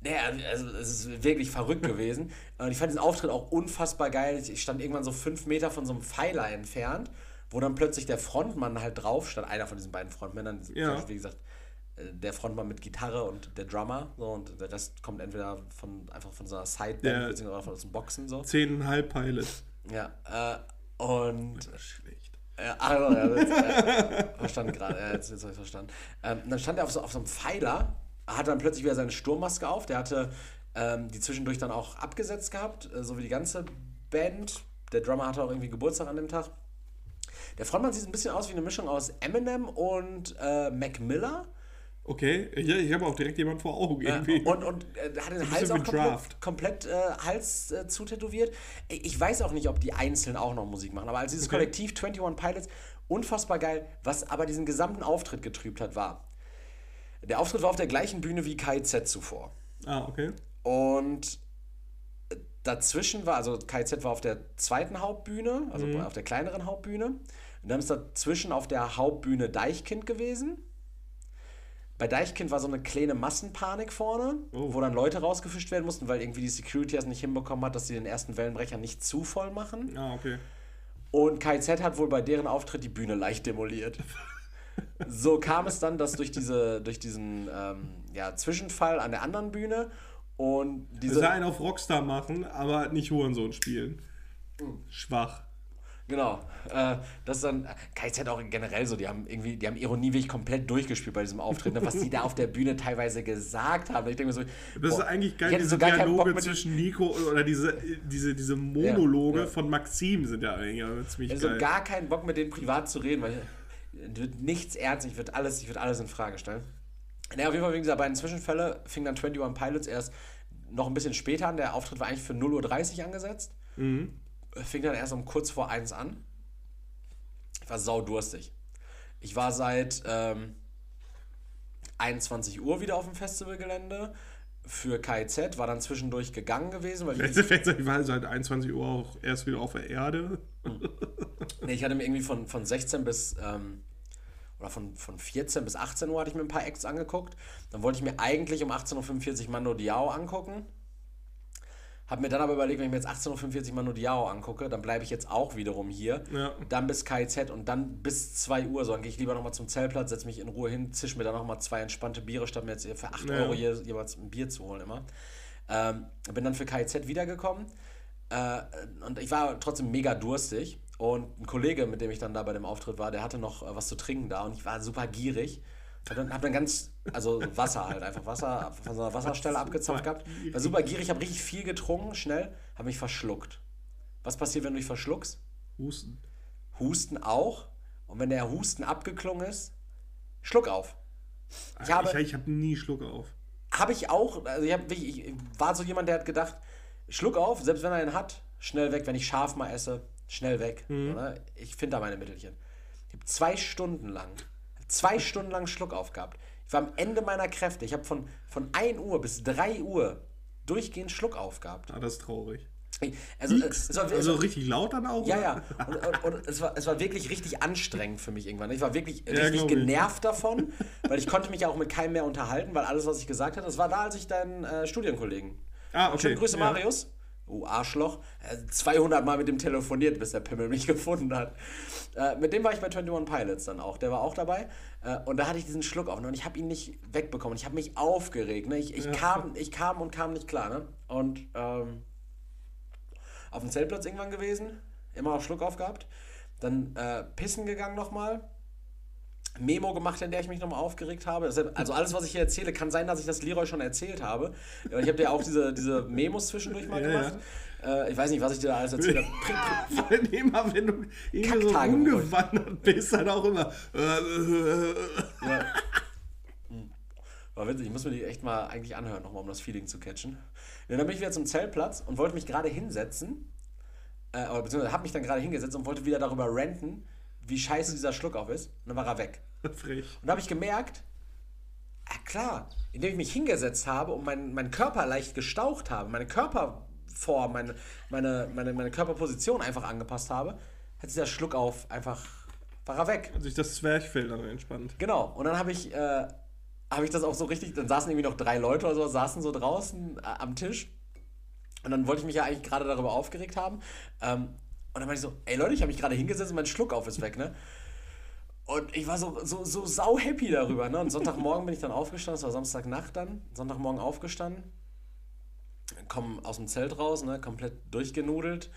naja, also es ist wirklich verrückt gewesen. Und ich fand diesen Auftritt auch unfassbar geil. Ich stand irgendwann so fünf Meter von so einem Pfeiler entfernt, wo dann plötzlich der Frontmann halt drauf stand, einer von diesen beiden Frontmännern, Ja. wie gesagt, der Frontmann mit Gitarre und der Drummer, so, und der Rest kommt entweder von einfach von so einer Sideband, Der- beziehungsweise von aus dem Boxen so. 10,5 Pilot. Ja, äh, und Schlecht. ja, also, ja, jetzt, äh, verstanden gerade, ja, jetzt, jetzt habe ich verstanden. Ähm, dann stand er auf so, auf so einem Pfeiler, hatte dann plötzlich wieder seine Sturmmaske auf, der hatte ähm, die zwischendurch dann auch abgesetzt gehabt, äh, so wie die ganze Band. Der Drummer hatte auch irgendwie Geburtstag an dem Tag. Der Frontmann sieht ein bisschen aus wie eine Mischung aus Eminem und äh, Mac Miller. Okay, ja, ich habe auch direkt jemanden vor Augen irgendwie. Und, und äh, hat den Hals auch komplett, komplett äh, Hals äh, zutätowiert. Ich weiß auch nicht, ob die einzeln auch noch Musik machen, aber als dieses okay. Kollektiv 21 Pilots, unfassbar geil, was aber diesen gesamten Auftritt getrübt hat, war, der Auftritt war auf der gleichen Bühne wie KZ zuvor. Ah, okay. Und dazwischen war, also KZ war auf der zweiten Hauptbühne, also mhm. auf der kleineren Hauptbühne. Und dann ist dazwischen auf der Hauptbühne Deichkind gewesen. Bei Deichkind war so eine kleine Massenpanik vorne, oh. wo dann Leute rausgefischt werden mussten, weil irgendwie die Security es nicht hinbekommen hat, dass sie den ersten Wellenbrecher nicht zu voll machen. Ah, okay. Und KZ hat wohl bei deren Auftritt die Bühne leicht demoliert. so kam es dann, dass durch, diese, durch diesen ähm, ja, Zwischenfall an der anderen Bühne und diese. einen auf Rockstar machen, aber nicht Hurensohn spielen. Mhm. Schwach. Genau. Äh, das ist dann KZ auch generell so, die haben irgendwie, die haben Ironie wirklich komplett durchgespielt bei diesem Auftritt, ne? was die da auf der Bühne teilweise gesagt haben. Ich denke mir so, das boah, ist eigentlich geil, diese Dialoge zwischen Nico oder diese, diese, diese Monologe ja, ja. von Maxim sind ja eigentlich ziemlich also geil. Also gar keinen Bock mit denen privat zu reden, weil wird nichts ernst, ich würde alles, ich alles in Frage stellen. Naja, auf jeden Fall wegen dieser beiden Zwischenfälle fing dann 21 Pilots erst noch ein bisschen später an. Der Auftritt war eigentlich für 0.30 Uhr angesetzt. Mhm. Fing dann erst um kurz vor 1 an. Ich war saudurstig. Ich war seit ähm, 21 Uhr wieder auf dem Festivalgelände für KIZ, war dann zwischendurch gegangen gewesen. Weil ich, ich war seit 21 Uhr auch erst wieder auf der Erde. Hm. nee, ich hatte mir irgendwie von, von 16 bis ähm, oder von, von 14 bis 18 Uhr hatte ich mir ein paar Acts angeguckt. Dann wollte ich mir eigentlich um 18.45 Uhr Mando Diao angucken. Habe mir dann aber überlegt, wenn ich mir jetzt 18.45 Uhr Mando Diao angucke, dann bleibe ich jetzt auch wiederum hier. Ja. Dann bis KZ und dann bis 2 Uhr. So, dann gehe ich lieber nochmal zum Zeltplatz, setze mich in Ruhe hin, zisch mir dann nochmal zwei entspannte Biere, statt mir jetzt für 8 ja. Euro hier jeweils ein Bier zu holen immer. Ähm, bin dann für KZ wiedergekommen. Äh, und ich war trotzdem mega durstig. Und ein Kollege, mit dem ich dann da bei dem Auftritt war, der hatte noch äh, was zu trinken da und ich war super gierig. Dann, hab dann ganz, also Wasser halt, einfach Wasser von so einer Wasserstelle abgezapft gehabt. War super gierig, habe richtig viel getrunken, schnell, habe mich verschluckt. Was passiert, wenn du dich verschluckst? Husten. Husten auch. Und wenn der Husten abgeklungen ist, Schluck auf. Ich habe, ich, ich habe nie Schluck auf. Habe ich auch, also ich, hab, ich war so jemand, der hat gedacht, Schluck auf, selbst wenn er einen hat, schnell weg, wenn ich scharf mal esse, schnell weg. Mhm. Ich finde da meine Mittelchen. Ich habe zwei Stunden lang, zwei Stunden lang Schluck aufgehabt. Ich war am Ende meiner Kräfte. Ich habe von, von 1 Uhr bis 3 Uhr durchgehend Schluck aufgehabt. Ah, das ist traurig. Also, es war, also richtig laut dann auch? Ja, ja. Und, und, und, es, war, es war wirklich richtig anstrengend für mich irgendwann. Ich war wirklich ja, richtig genervt davon, weil ich konnte mich ja auch mit keinem mehr unterhalten, weil alles, was ich gesagt hatte, das war da, als ich deinen äh, Studienkollegen. Ah, okay. Schöne Grüße, ja. Marius oh Arschloch, 200 Mal mit dem telefoniert, bis der Pimmel mich gefunden hat. Äh, mit dem war ich bei 21 Pilots dann auch, der war auch dabei. Äh, und da hatte ich diesen Schluck auf und ich habe ihn nicht wegbekommen. Ich habe mich aufgeregt. Ne? Ich, ich, ja. kam, ich kam und kam nicht klar. Ne? Und ähm, auf dem Zeltplatz irgendwann gewesen, immer auf Schluck aufgehabt. Dann äh, pissen gegangen nochmal Memo gemacht, in der ich mich nochmal aufgeregt habe. Also alles, was ich hier erzähle, kann sein, dass ich das Leroy schon erzählt habe. Ich habe ja auch diese, diese Memos zwischendurch mal gemacht. Ja. Äh, ich weiß nicht, was ich dir da alles erzählt habe. Vor allem immer, wenn du irgendwie so rumgewandert bist, dann auch immer. ja. Hm. War witzig, ich muss mir die echt mal eigentlich anhören, nochmal, um das Feeling zu catchen. Ja, dann bin ich wieder zum Zeltplatz und wollte mich gerade hinsetzen. Äh, beziehungsweise habe mich dann gerade hingesetzt und wollte wieder darüber ranten, wie scheiße dieser Schluck auf ist. Und dann war er weg. Frech. Und da habe ich gemerkt, ja klar, indem ich mich hingesetzt habe und meinen mein Körper leicht gestaucht habe, meine Körperform, meine, meine, meine, meine Körperposition einfach angepasst habe, hat dieser Schluck auf einfach, war er weg. Hat sich das Zwerchfell dann entspannt. Genau. Und dann habe ich, äh, habe ich das auch so richtig, dann saßen irgendwie noch drei Leute oder so, saßen so draußen äh, am Tisch. Und dann wollte ich mich ja eigentlich gerade darüber aufgeregt haben. Ähm, und dann meinte ich so, ey Leute, ich habe mich gerade hingesetzt und mein Schluck auf ist weg, ne? Und ich war so, so, so sau happy darüber, ne? Und Sonntagmorgen bin ich dann aufgestanden, es war Samstagnacht dann, Sonntagmorgen aufgestanden, komm aus dem Zelt raus, ne? Komplett durchgenudelt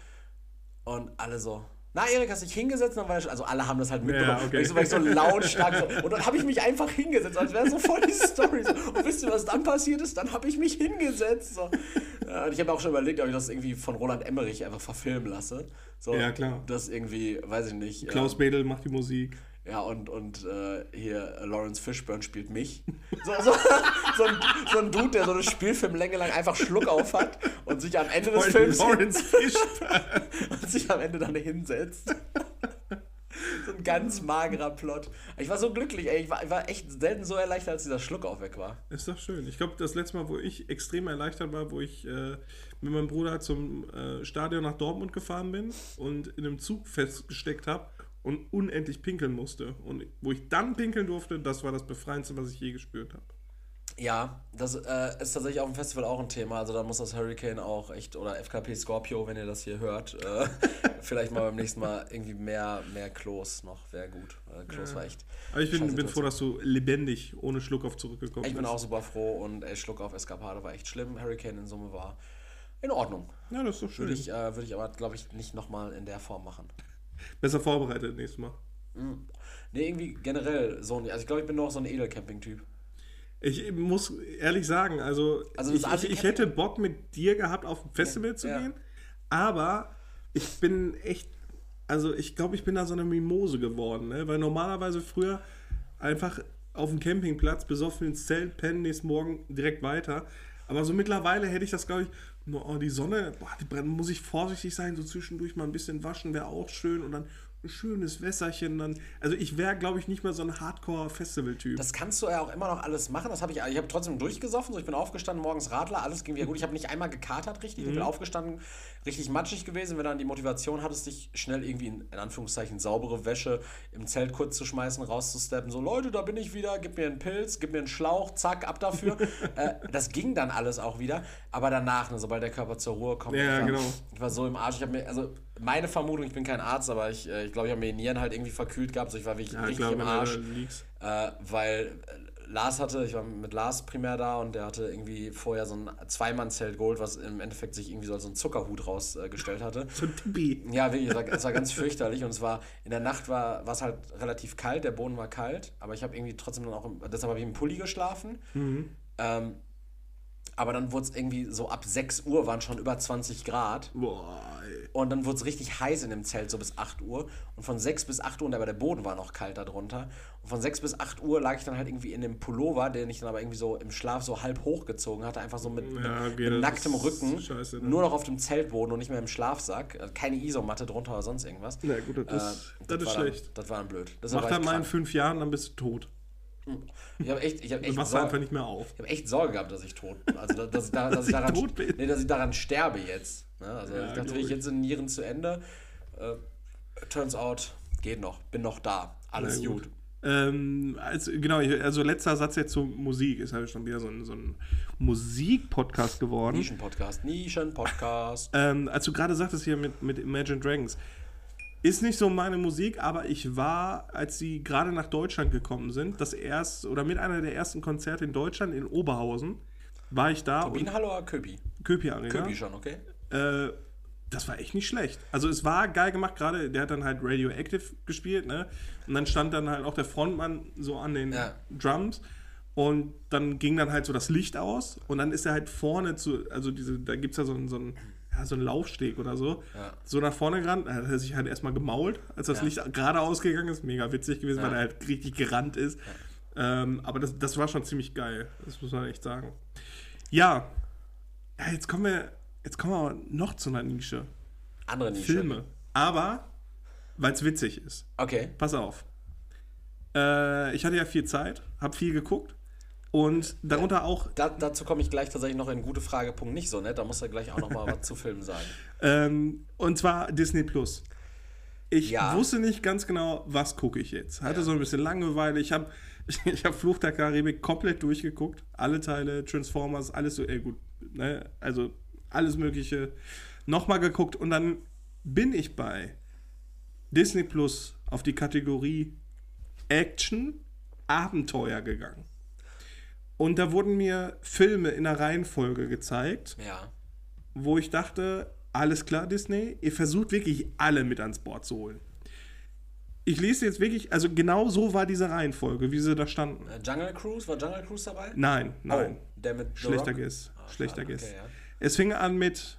und alle so, na Erik, hast du dich hingesetzt? Und dann war ich, also alle haben das halt mitbekommen. Ja, okay. Weil ich so, weil ich so lautstark so. Und dann habe ich mich einfach hingesetzt, als wäre so voll die Story. So. Und wisst ihr, was dann passiert ist? Dann habe ich mich hingesetzt. So. Ja, Und ich habe auch schon überlegt, ob ich das irgendwie von Roland Emmerich einfach verfilmen lasse. So, Ja, klar. Das irgendwie, weiß ich nicht. Klaus Bedel macht die Musik. Ja, und, und äh, hier äh, Lawrence Fishburne spielt mich. So, so, so, ein, so ein Dude, der so eine Spielfilmlänge lang einfach Schluck auf hat und sich am Ende des Films Lawrence Fishburne. und sich am Ende dann hinsetzt. so ein ganz magerer Plot. Ich war so glücklich, ey. Ich war, ich war echt selten so erleichtert, als dieser Schluck auf weg war. Ist doch schön. Ich glaube, das letzte Mal, wo ich extrem erleichtert war, wo ich äh, mit meinem Bruder zum äh, Stadion nach Dortmund gefahren bin und in einem Zug festgesteckt habe und unendlich pinkeln musste. Und wo ich dann pinkeln durfte, das war das Befreiendste, was ich je gespürt habe. Ja, das äh, ist tatsächlich auf dem Festival auch ein Thema. Also da muss das Hurricane auch echt, oder FKP Scorpio, wenn ihr das hier hört, äh, vielleicht mal beim nächsten Mal irgendwie mehr, mehr Klos noch. Wäre gut. Äh, Klos war echt. Aber ich bin, bin froh, dass du lebendig ohne Schluckauf zurückgekommen Ich bin bist. auch super froh und ey, Schluck auf Eskapade war echt schlimm. Hurricane in Summe war in Ordnung. Ja, das ist doch schön. Würde ich, äh, würde ich aber, glaube ich, nicht nochmal in der Form machen. Besser vorbereitet nächstes Mal. Nee, irgendwie generell so ein. Also ich glaube, ich bin noch so ein Edelcamping-Typ. Ich muss ehrlich sagen, also, Also ich, ich, ich hätte Bock mit dir gehabt, auf ein Festival zu Ja. gehen, aber ich bin echt, also ich glaube, ich bin da so eine Mimose geworden, ne? weil normalerweise früher einfach auf dem Campingplatz besoffen ins Zelt, pennen, nächsten Morgen direkt weiter. Aber so mittlerweile hätte ich das, glaube ich, oh, die Sonne, boah, die brennt, muss ich vorsichtig sein, so zwischendurch mal ein bisschen waschen, wäre auch schön und dann schönes Wässerchen dann. Also ich wäre, glaube ich, nicht mehr so ein Hardcore-Festival-Typ. Das kannst du ja auch immer noch alles machen. Das habe ich, ich habe trotzdem durchgesoffen. So, ich bin aufgestanden, morgens Radler, alles ging wieder gut. Ich habe nicht einmal gekatert richtig. Ich bin aufgestanden, richtig matschig gewesen. Wenn du dann die Motivation hattest, dich schnell irgendwie in, in Anführungszeichen saubere Wäsche im Zelt kurz zu schmeißen, rauszusteppen. So, Leute, da bin ich wieder, gib mir einen Pilz, gib mir einen Schlauch, zack, ab dafür. äh, das ging dann alles auch wieder. Aber danach, ne, sobald der Körper zur Ruhe kommt, Ja, ich, war, genau. ich war so im Arsch. Ich habe mir, also meine Vermutung, ich bin kein Arzt, aber ich, äh, ich glaube, ich habe mir die Nieren halt irgendwie verkühlt gehabt. So, ich war wirklich ja, richtig klar, im Arsch. Äh, weil äh, Lars hatte, ich war mit Lars primär da und der hatte irgendwie vorher so ein Zweimann-Zelt geholt, was im Endeffekt sich irgendwie so als so ein Zuckerhut rausgestellt hatte. So ein Tippi. Ja, wirklich, es war, es war ganz fürchterlich und es war, in der Nacht war es halt relativ kalt, der Boden war kalt, aber ich habe irgendwie trotzdem dann auch, im, deshalb habe ich im Pulli geschlafen. Ähm, aber dann wurde es irgendwie so ab 6 Uhr waren schon über 20 Grad. Boah. Und dann wurde es richtig heiß in dem Zelt, so bis 8 Uhr. Und von 6 bis 8 Uhr, und aber der Boden war noch kalt darunter. Und von 6 bis 8 Uhr lag ich dann halt irgendwie in dem Pullover, den ich dann aber irgendwie so im Schlaf so halb hochgezogen hatte. Einfach so mit, Ja, mit, mit das nacktem ist Rücken. scheiße, ne? Nur noch auf dem Zeltboden und nicht mehr im Schlafsack. Also Keine Isomatte drunter oder sonst irgendwas. Na gut, das, Äh, das ist war schlecht. Dann, das war dann blöd. Das Mach das echt mal in fünf Jahren, dann bist du tot. Ich habe echt, ich hab Du echt, Sorge, einfach nicht mehr auf. ich hab echt Sorge gehabt, dass ich tot bin. Also, dass, dass, dass, ich, ich daran, tot bin? Nee, dass ich daran sterbe jetzt. Ne? Also, Ja, ich dachte, ich jetzt sind Nieren zu Ende. Äh, turns out, geht noch. Bin noch da. Alles Na gut. Ähm, also, genau, also letzter Satz jetzt zur Musik. Ist halt schon wieder so ein, so ein Musik-Podcast geworden. Nischen-Podcast. Nischen-Podcast. Ähm, als du gerade sagtest hier mit, mit Imagine Dragons, ist nicht so meine Musik, aber ich war, als sie gerade nach Deutschland gekommen sind, das erst oder mit einer der ersten Konzerte in Deutschland in Oberhausen, war ich da und Bienenhallo oder Köpi? Köpi Arena. Köpi schon, okay? Äh, das war echt nicht schlecht. Also es war geil gemacht, gerade der hat dann halt Radioactive gespielt, ne? Und dann stand dann halt auch der Frontmann so an den Ja. Drums und dann ging dann halt so das Licht aus und dann ist er halt vorne zu, also diese, da gibt es ja so einen, so einen, ja, so einen Laufsteg oder so, Ja. so nach vorne gerannt, da hat er sich halt erstmal gemault, als das Ja. Licht gerade ausgegangen ist, mega witzig gewesen, weil er halt richtig gerannt ist. Ähm, aber das, das war schon ziemlich geil, das muss man echt sagen. Ja jetzt kommen wir, jetzt kommen wir aber noch zu einer Nische. Andere Nische. Filme. Aber, weil es witzig ist. Okay. Pass auf. Äh, ich hatte ja viel Zeit, habe viel geguckt und darunter auch Da, dazu komme ich gleich tatsächlich noch in gute Fragepunkt nicht so nett. Da muss er gleich auch noch mal was zu Filmen sagen. Ähm, und zwar Disney Plus. Ich Ja. wusste nicht ganz genau, was gucke ich jetzt. Hatte Ja. so ein bisschen Langeweile. Ich habe ich hab Fluch der Karibik komplett durchgeguckt. Alle Teile, Transformers, alles so, ey, gut. Ne? Also alles Mögliche nochmal geguckt. Und dann bin ich bei Disney Plus auf die Kategorie Action, Abenteuer gegangen. Und da wurden mir Filme in der Reihenfolge gezeigt Ja. wo ich dachte, alles klar, Disney, ihr versucht wirklich alle mit ans Board zu holen. Ich lese jetzt wirklich, also genau so war diese Reihenfolge, wie sie da standen. Äh, Jungle Cruise, war Jungle Cruise dabei? Nein, nein. Oh, der mit The Schlechter? Guess. Ah, Schlechter Guess. okay, ja. Es fing an mit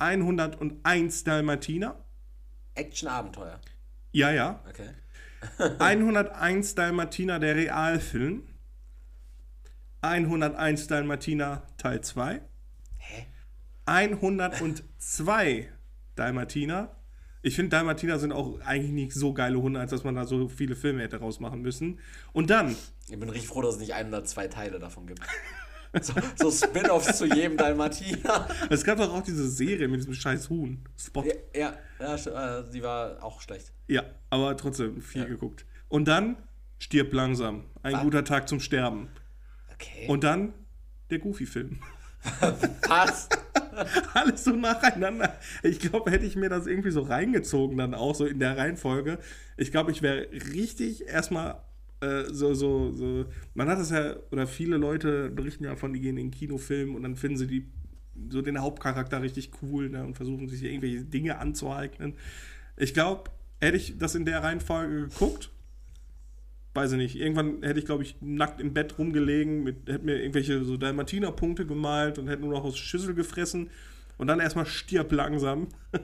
101 Dalmatiner. Action-Abenteuer. Ja, ja. Okay. 101 Dalmatiner, der Realfilm. 101 Dalmatiner, Teil 2. Hä? 102 Dalmatiner. Ich finde, Dalmatiner sind auch eigentlich nicht so geile Hunde, als dass man da so viele Filme hätte rausmachen müssen. Und dann, Ich bin richtig froh, dass es nicht ein oder zwei Teile davon gibt. So, so Spin-offs zu jedem Dalmatiner. es gab doch auch diese Serie mit diesem scheiß Huhn. Spot. Ja, ja, ja st- äh, die war auch schlecht. Ja, aber trotzdem viel Ja. geguckt. Und dann stirb langsam. Ein Was? guter Tag zum Sterben. Okay. Und dann der Goofy-Film. was? Alles so nacheinander. Ich glaube, hätte ich mir das irgendwie so reingezogen, dann auch so in der Reihenfolge. Ich glaube, ich wäre richtig erstmal äh, so, so, so. Man hat es ja, oder viele Leute berichten ja von, die gehen in den Kinofilm und dann finden sie die, so den Hauptcharakter richtig cool ne, und versuchen sich irgendwelche Dinge anzueignen. Ich glaube, hätte ich das in der Reihenfolge geguckt, weiß ich nicht, irgendwann hätte ich, glaube ich, nackt im Bett rumgelegen, mit, hätte mir irgendwelche so Dalmatiner-Punkte gemalt und hätte nur noch aus Schüssel gefressen und dann erstmal stirb langsam.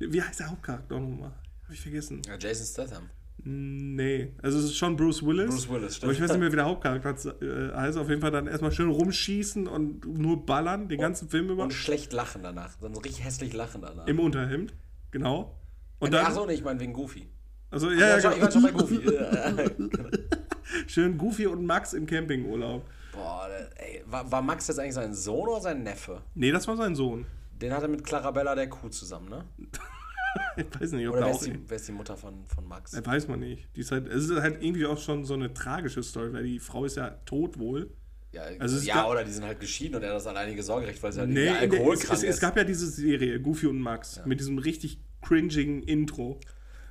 Wie heißt der Hauptcharakter nochmal? Habe ich vergessen. Ja, Jason Statham. Nee, also es ist schon Bruce Willis. Bruce Willis, stimmt. Aber ich weiß nicht mehr, wie der Hauptcharakter äh, heißt. Auf jeden Fall dann erstmal schön rumschießen und nur ballern, den ganzen Film über. Und schlecht lachen danach. Dann so richtig hässlich lachen danach. Im Unterhemd, genau. Und Ach dann, so, nee, ich meine wegen Goofy. also, Ja, ja, ich, ja, war, ich war schon bei. Goofy. schön Goofy und Max im Campingurlaub. Boah, ey, war, war Max jetzt eigentlich sein Sohn oder sein Neffe? Nee, das war sein Sohn. Den hat er mit Clarabella der Kuh zusammen, ne? Ich weiß nicht, ob Oder da wer auch. ist, die, wer ist die Mutter von, von Max? Äh, Weiß man nicht. Die ist halt, es ist halt irgendwie auch schon so eine tragische Story, weil die Frau ist ja tot wohl. Ja, Also es ja gab- oder die sind halt geschieden und er hat das alleinige Sorgerecht, weil sie halt Nee, es, alkoholkrank es, es ist. gab ja diese Serie, Goofy und Max, mit diesem richtig cringigen Intro.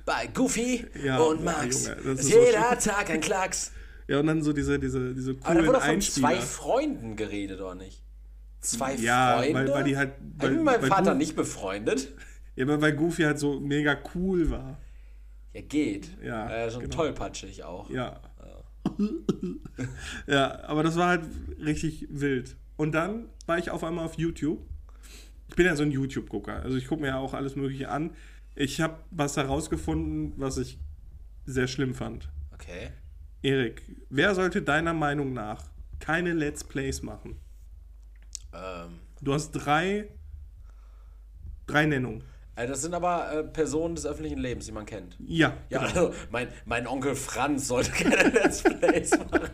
Bei Goofy Ja, und Max Junge, das ist jeder Tag ein Klacks. Ja, und dann so diese, diese, diese Aber da coolen wurde von zwei Freunden geredet, oder nicht? Zwei Ja, Freunde? weil- weil die halt- ich weil- bin mit meinem Vater du- nicht befreundet. Ja, aber weil Goofy halt so mega cool war. Ja, geht. Ja, Äh, schon genau. tollpatschig auch. Ja. ja, aber das war halt richtig wild. Und dann war ich auf einmal auf YouTube. Ich bin ja so ein YouTube-Gucker. Also ich gucke mir ja auch alles Mögliche an. Ich habe was herausgefunden, was ich sehr schlimm fand. Okay. Erik, wer sollte deiner Meinung nach keine Let's Plays machen? Ähm, Du hast drei, drei Nennungen. Äh, das sind aber äh, Personen des öffentlichen Lebens, die man kennt. Ja, Ja, genau. also mein, mein Onkel Franz sollte keine Let's Plays machen.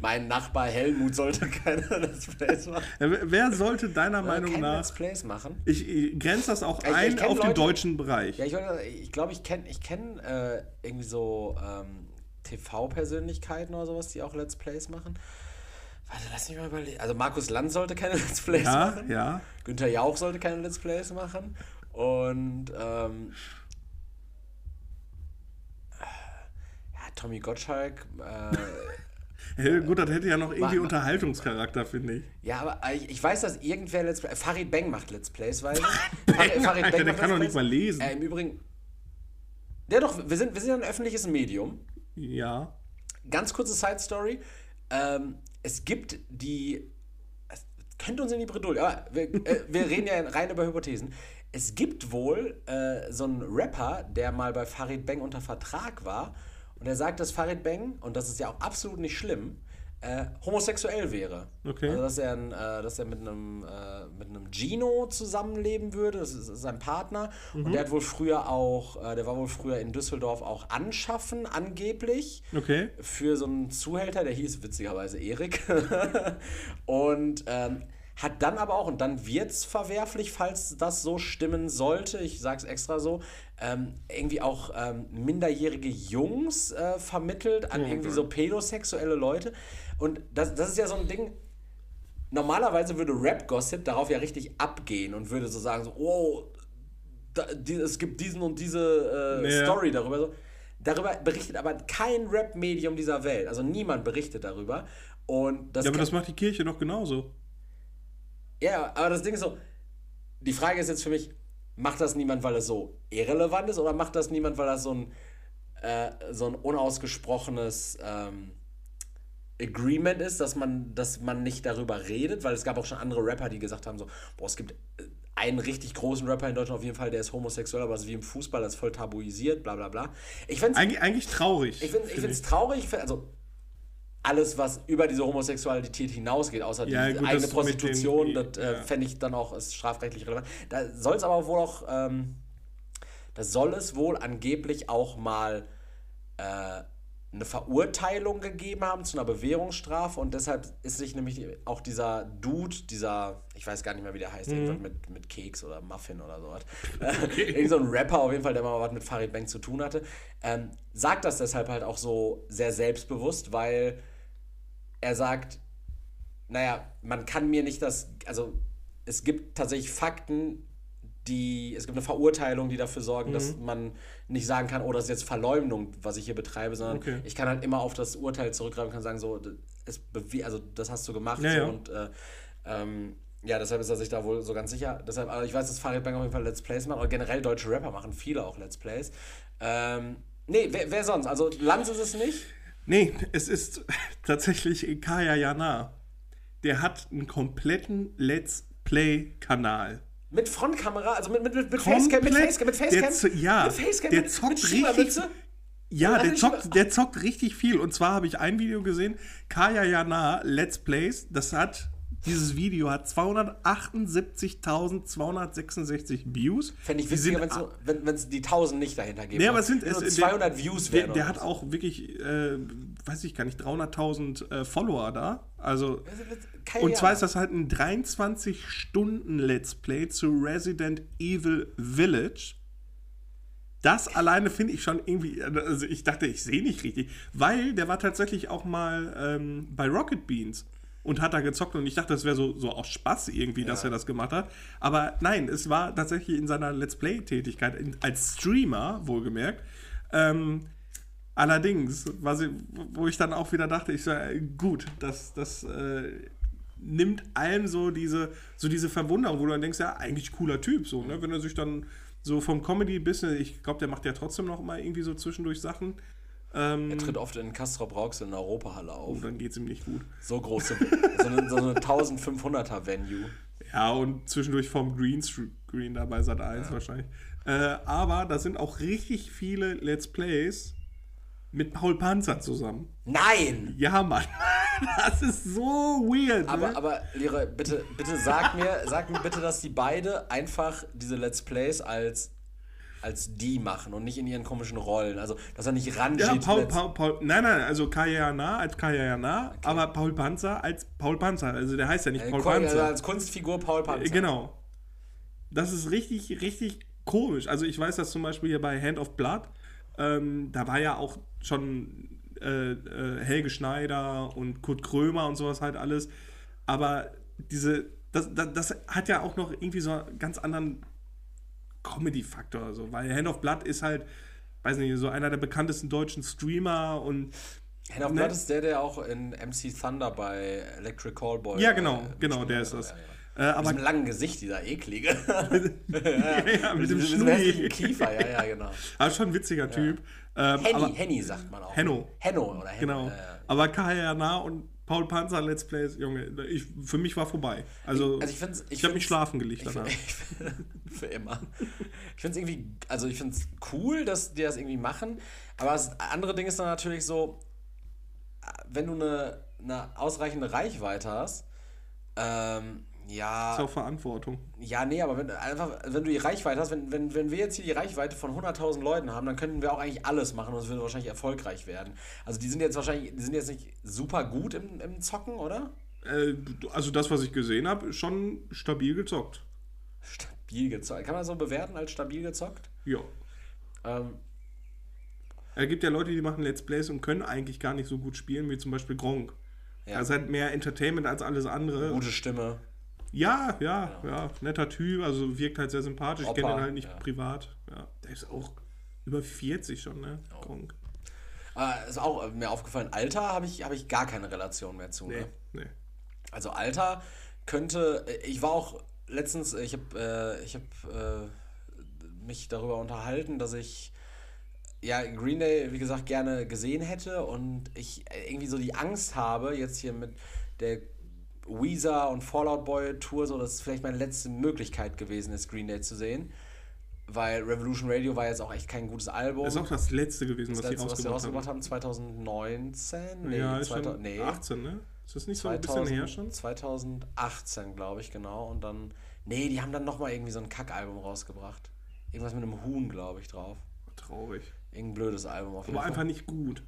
mein Nachbar Helmut sollte keine Let's Plays machen. Ja, wer- sollte deiner Äh, Meinung nach. Let's Plays machen. Ich, ich grenze das auch Ich- ich ein kenn auf den Leute- deutschen Bereich. Ja, ich glaube, ich, glaub, ich kenne ich kenn, äh, irgendwie so ähm, TV-Persönlichkeiten oder sowas, die auch Let's Plays machen. Warte, lass mich mal überlegen. Also Markus Land sollte keine Let's Plays Ja, machen. ja. Günther Jauch sollte keine Let's Plays machen. Und ähm, ja, Tommy Gottschalk. Äh, Hey, gut, das hätte ja noch irgendwie Ma- ma- Unterhaltungscharakter, finde ich. ja, aber ich, ich weiß, dass irgendwer Let's Plays. Farid Bang macht Let's Plays, weiß ich. Farid, Alter, der kann doch nicht mal lesen. Äh, Im Übrigen. Ja, doch, wir sind, wir sind ja ein öffentliches Medium. Ja. Ganz kurze Side Story. Ähm, es gibt die. Es könnte uns in die Bredouille, aber wir, äh, wir reden ja rein über Hypothesen. Es gibt wohl äh, so einen Rapper, der mal bei Farid Bang unter Vertrag war und er sagt, dass Farid Bang, und das ist ja auch absolut nicht schlimm, äh, homosexuell wäre. Okay. Also, dass er, äh, dass er mit einem, äh, mit einem Gino zusammenleben würde, das ist sein Partner. Und der hat wohl früher auch, äh, der war wohl früher in Düsseldorf auch anschaffen, angeblich Okay. für so einen Zuhälter, der hieß witzigerweise Erik. und ähm, hat dann aber auch, und dann wird es verwerflich, falls das so stimmen sollte, ich sag's extra so, ähm, irgendwie auch ähm, minderjährige Jungs äh, vermittelt an irgendwie so pädosexuelle Leute. Und das, das ist ja so ein Ding, normalerweise würde Rap-Gossip darauf ja richtig abgehen und würde so sagen, so, oh, da, die, es gibt diesen und diese äh, Ja. Story darüber. So. Darüber berichtet aber kein Rap-Medium dieser Welt. Also niemand berichtet darüber. Und das Ja, aber das macht die Kirche doch genauso. Ja, aber das Ding ist so, die Frage ist jetzt für mich, macht das niemand, weil es so irrelevant ist oder macht das niemand, weil das so ein, äh, so ein unausgesprochenes ähm, Agreement ist, dass man, dass man nicht darüber redet? Weil es gab auch schon andere Rapper, die gesagt haben, so, boah, es gibt äh, einen richtig großen Rapper in Deutschland auf jeden Fall, der ist homosexuell, aber es ist wie im Fußball, das ist voll tabuisiert, bla bla bla. Ich find's, Eigentlich, eigentlich traurig. ich find, ich find's traurig, find- also alles, was über diese Homosexualität hinausgeht, außer Ja, die gut, eigene Prostitution, den- das äh, ja. fände ich dann auch ist strafrechtlich relevant. Da soll es aber wohl auch, ähm, da soll es wohl angeblich auch mal äh, eine Verurteilung gegeben haben zu einer Bewährungsstrafe und deshalb ist sich nämlich auch dieser Dude, dieser, ich weiß gar nicht mehr, wie der heißt, Mhm. irgendwas mit, mit Keks oder Muffin oder sowas. Irgend so ein Rapper auf jeden Fall, der mal was mit Farid Bang zu tun hatte, ähm, sagt das deshalb halt auch so sehr selbstbewusst, weil er sagt, naja, man kann mir nicht das, also es gibt tatsächlich Fakten, die, es gibt eine Verurteilung, die dafür sorgen, dass Mhm. man nicht sagen kann, oh, das ist jetzt Verleumdung, was ich hier betreibe, sondern Okay. ich kann halt immer auf das Urteil zurückgreifen und kann sagen, so, es also das hast du gemacht Ja, so, ja. und äh, ähm, ja, deshalb ist er sich da wohl so ganz sicher. Deshalb, also ich weiß, dass Farid Bang auf jeden Fall Let's Plays macht, oder generell deutsche Rapper machen viele auch Let's Plays. Ähm, nee, wer, wer sonst? Also Lanz ist es nicht. Nee, es ist tatsächlich Kaya Jana. Der hat einen kompletten Let's Play-Kanal. Mit Frontkamera, also mit, mit, mit, mit. Facecam, mit Facecam, mit Facecam. Ja, mit Facecam, der mit, zockt mit richtig- Schiebermütze. Ja, der zockt, der zockt richtig viel. Und zwar habe ich ein Video gesehen, Kaya Jana Let's Plays. Das hat, dieses Video hat 278.266 Views. Fände ich witziger, wenn es die 1000 nicht dahinter gibt. Nee, aber es sind es, 200 der, Views Der, der hat so. auch wirklich, äh, weiß ich gar nicht, 300.000 äh, Follower da. Also Keine und zwar Ahnung. ist das halt ein 23 Stunden Let's Play zu Resident Evil Village. Das alleine finde ich schon irgendwie, also ich dachte, ich sehe nicht richtig, weil der war tatsächlich auch mal ähm, bei Rocket Beans und hat da gezockt und ich dachte, das wäre so, so aus Spaß irgendwie, dass er das gemacht hat. Aber nein, es war tatsächlich in seiner Let's Play-Tätigkeit als Streamer, wohlgemerkt. Ähm, allerdings, was ich, wo ich dann auch wieder dachte, ich so, äh, gut, das, das äh, nimmt allem so diese, so diese Verwunderung, wo du dann denkst, ja, eigentlich cooler Typ, so, ne? Wenn er sich dann so vom Comedy-Business, ich glaube, der macht ja trotzdem noch mal irgendwie so zwischendurch Sachen. Ähm, Er tritt oft in Castrop Rauxel in der Europahalle oh, auf. dann geht es ihm nicht gut. So große, so eine, so eine 1500er Venue. Ja, und zwischendurch vom Greenscreen da bei Sat 1 wahrscheinlich. Äh, aber da sind auch richtig viele Let's Plays mit Paul Panzer zusammen. Nein! Ja, Mann. Das ist so weird. Aber, ne? aber, Lehrer, bitte, bitte sag mir, sag mir bitte, dass die beide einfach diese Let's Plays als, als die machen und nicht in ihren komischen Rollen. Also, dass er nicht ran ja. Paul, Paul, Paul, nein, nein, also Kayana als Kayana, aber Paul Panzer als Paul Panzer. Also der heißt ja nicht äh, Paul Ko- also Panzer. als Kunstfigur Paul Panzer. Äh, Genau. Das ist richtig, richtig komisch. Also ich weiß das zum Beispiel hier bei Hand of Blood, ähm, da war ja auch schon äh, äh, Helge Schneider und Kurt Krömer und sowas halt alles. Aber diese, das, das, das hat ja auch noch irgendwie so einen ganz anderen Comedy-Faktor. So, weil Hand of Blood ist halt, weiß nicht, so einer der bekanntesten deutschen Streamer und Hand of Ne? Blood ist der, der auch in MC Thunder bei Electric Callboy. ja, genau, äh, genau, der ist das. Ja, ja. Äh, aber Mit diesem langen Gesicht, dieser eklige. ja, mit dem diesem Kiefer, ja, ja, genau. Aber schon ein witziger Typ. Ähm, Henny, Henny sagt man auch. Henno. Henno oder Henno. Genau. Ja, ja. Aber Kayana und Paul Panzer Let's Plays, Junge, ich, für mich war vorbei. Also, Also ich find's, ich ich habe mich schlafen gelegt danach. für immer. Ich finde es irgendwie, also ich finde es cool, dass die das irgendwie machen, aber das andere Ding ist dann natürlich so, wenn du eine, eine ausreichende Reichweite hast, ähm, ja, ist auch Verantwortung. ja, nee, aber wenn, einfach, wenn du die Reichweite hast, wenn, wenn, wenn wir jetzt hier die Reichweite von 100.000 Leuten haben, dann könnten wir auch eigentlich alles machen und es würde wahrscheinlich erfolgreich werden. Also die sind jetzt wahrscheinlich, die sind jetzt nicht super gut im, im Zocken, oder? Äh, also das, was ich gesehen habe, schon stabil gezockt. Stabil gezockt. Kann man das so bewerten als stabil gezockt? Ja. Ähm, Es gibt ja Leute, die machen Let's Plays und können eigentlich gar nicht so gut spielen, wie zum Beispiel Gronk. Ja. Das ist halt mehr Entertainment als alles andere. gute Stimme. Ja, ja, ja, netter Typ, also wirkt halt sehr sympathisch. Ich kenne Opa, ihn halt nicht ja. privat. Ja, der ist auch über 40 schon, ne? Oh. Gronk. Äh, ist auch äh, mir aufgefallen, Alter habe ich, hab ich gar keine Relation mehr zu. Nee, Ne? nee. Also Alter könnte, äh, ich war auch letztens, ich habe äh, ich hab, äh, mich darüber unterhalten, dass ich ja Green Day, wie gesagt, gerne gesehen hätte und ich irgendwie so die Angst habe, jetzt hier mit der Weezer und Fallout Boy Tour, so dass es vielleicht meine letzte Möglichkeit gewesen ist, Green Day zu sehen. Weil Revolution Radio war jetzt auch echt kein gutes Album. Das ist auch das letzte gewesen, das was letzte, sie was rausgebracht haben. haben, 2019? Nee, ja, ist 2000, schon nee. 18, ne? Ist das nicht so 2000, ein bisschen her schon? 2018, glaube ich, genau. Und dann, nee, die haben dann nochmal irgendwie so ein Kackalbum rausgebracht. Irgendwas mit einem Huhn, glaube ich, drauf. Traurig. Irgendein blödes Album auf jeden Aber Fall. einfach nicht gut.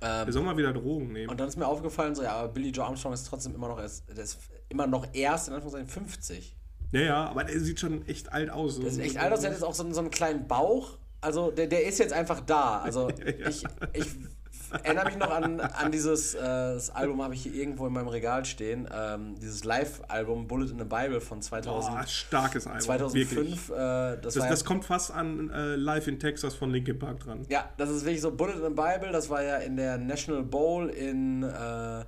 Ähm, Wir sollen mal wieder Drogen nehmen. und dann ist mir aufgefallen, so, ja, aber Billy Joe Armstrong ist trotzdem immer noch erst, der ist immer noch erst, in Anführungszeichen, 50. Ja, ja, aber der sieht schon echt alt aus. Der ist echt alt aus, der hat jetzt auch so, einen- so einen kleinen Bauch. Also der, der ist jetzt einfach da. Also Ja. ich, ich erinnere mich noch an, an dieses äh, das Album, habe ich hier irgendwo in meinem Regal stehen. Ähm, dieses Live-Album Bullet in the Bible von 2000, Boah, starkes Album. 2005. Wirklich. Äh, das, Das, ja, das kommt fast an äh, Live in Texas von Linkin Park dran. ja, das ist wirklich so Bullet in the Bible. Das war ja in der National Bowl in äh,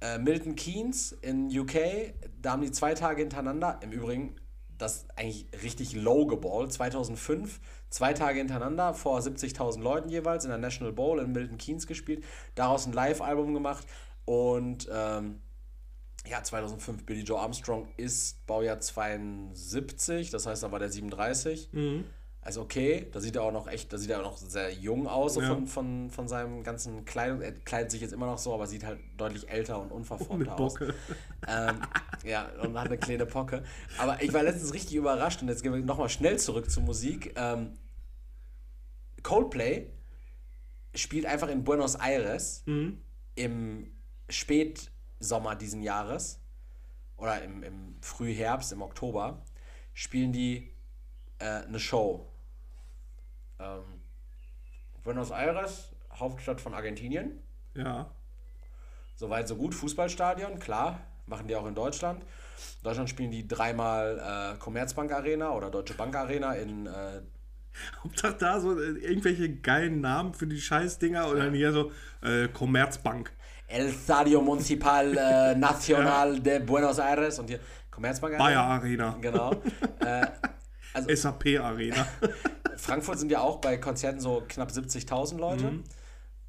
äh, Milton Keynes in UK. Da haben die zwei Tage hintereinander, im Übrigen, das eigentlich richtig low geballt, 2005, zwei Tage hintereinander vor 70.000 Leuten jeweils in der National Bowl in Milton Keynes gespielt, daraus ein Live-Album gemacht und ähm, ja, 2005 Billy Joe Armstrong ist Baujahr 72, das heißt, da war der 37. Also okay, da sieht er auch noch echt, da sieht er auch noch sehr jung aus so Ja. von, von, von seinem ganzen Kleidung. Er kleidet sich jetzt immer noch so, aber sieht halt deutlich älter und unverformter aus. Ähm, ja, und hat eine kleine Pocke. Aber ich war letztens richtig überrascht und jetzt gehen wir nochmal schnell zurück zur Musik. Ähm, Coldplay spielt einfach in Buenos Aires Mhm. im Spätsommer diesen Jahres oder im, im Frühherbst, im Oktober, spielen die äh, eine Show. Ähm, Buenos Aires, Hauptstadt von Argentinien. Ja. Soweit, so gut. Fußballstadion, klar. Machen die auch in Deutschland. In Deutschland spielen die dreimal äh, Commerzbank Arena oder Deutsche Bank Arena in. Äh, Hauptsache da so äh, irgendwelche geilen Namen für die Scheißdinger und dann hier so äh, Commerzbank. El Estadio Municipal äh, Nacional de Buenos Aires und hier Commerzbank Arena. Bayer Arena. Genau. äh, also SAP Arena. Frankfurt sind ja auch bei Konzerten so knapp 70.000 Leute. Mhm.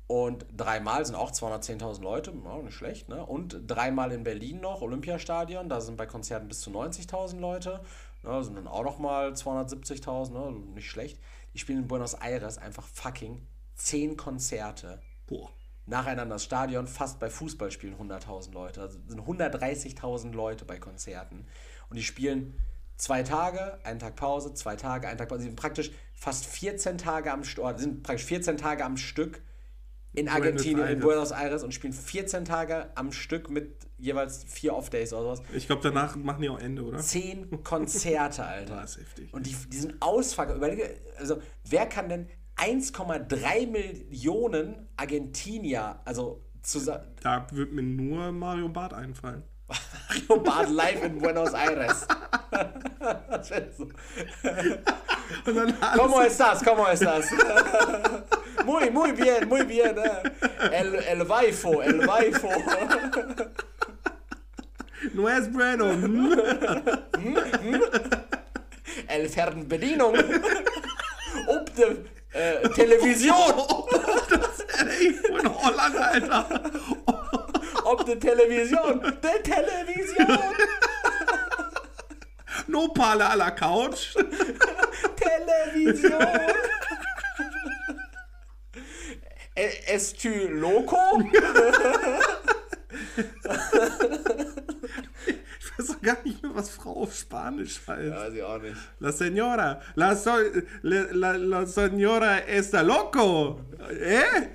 Und dreimal sind auch 210.000 Leute, ja, nicht schlecht, ne? Und dreimal in Berlin noch, Olympiastadion, da sind bei Konzerten bis zu 90.000 Leute. Ne, sind dann auch nochmal 270.000, ne? nicht schlecht. Die spielen in Buenos Aires einfach fucking 10 Konzerte Boah. nacheinander. Das Stadion fast bei Fußballspielen 100.000 Leute. Also sind 130.000 Leute bei Konzerten. Und die spielen zwei Tage, einen Tag Pause, zwei Tage, einen Tag Pause. Sie sind praktisch fast 14 Tage am Stück, sind praktisch 14 Tage am Stück in Buenos Argentinien, in. Buenos Aires und spielen 14 Tage am Stück mit jeweils vier Off-Days oder sowas. Ich glaube, danach machen die auch Ende, oder? Zehn Konzerte, Alter. Das ist heftig. Und die, die sind ausverkauft. Überlege, also wer kann denn 1,3 Millionen Argentinier, also zusammen, Da wird mir nur Mario Barth einfallen. Mario Barth live in Buenos Aires. das wäre so. Und dann alles ¿Cómo estás? ¿Cómo estás? muy, muy bien, muy bien. eh. El, el Waifo, el Waifo. No es bueno. El Fernbedienung. Ob de äh, Television. Ey, in Holland, Alter. Ob de Television. De Television. No Pale à la Couch. Television. E- Es tu loco? Ich weiß auch gar nicht mehr, was Frau auf Spanisch heißt. Weiß ich auch nicht. La señora, la, so, la, la señora está loco. ¿Eh?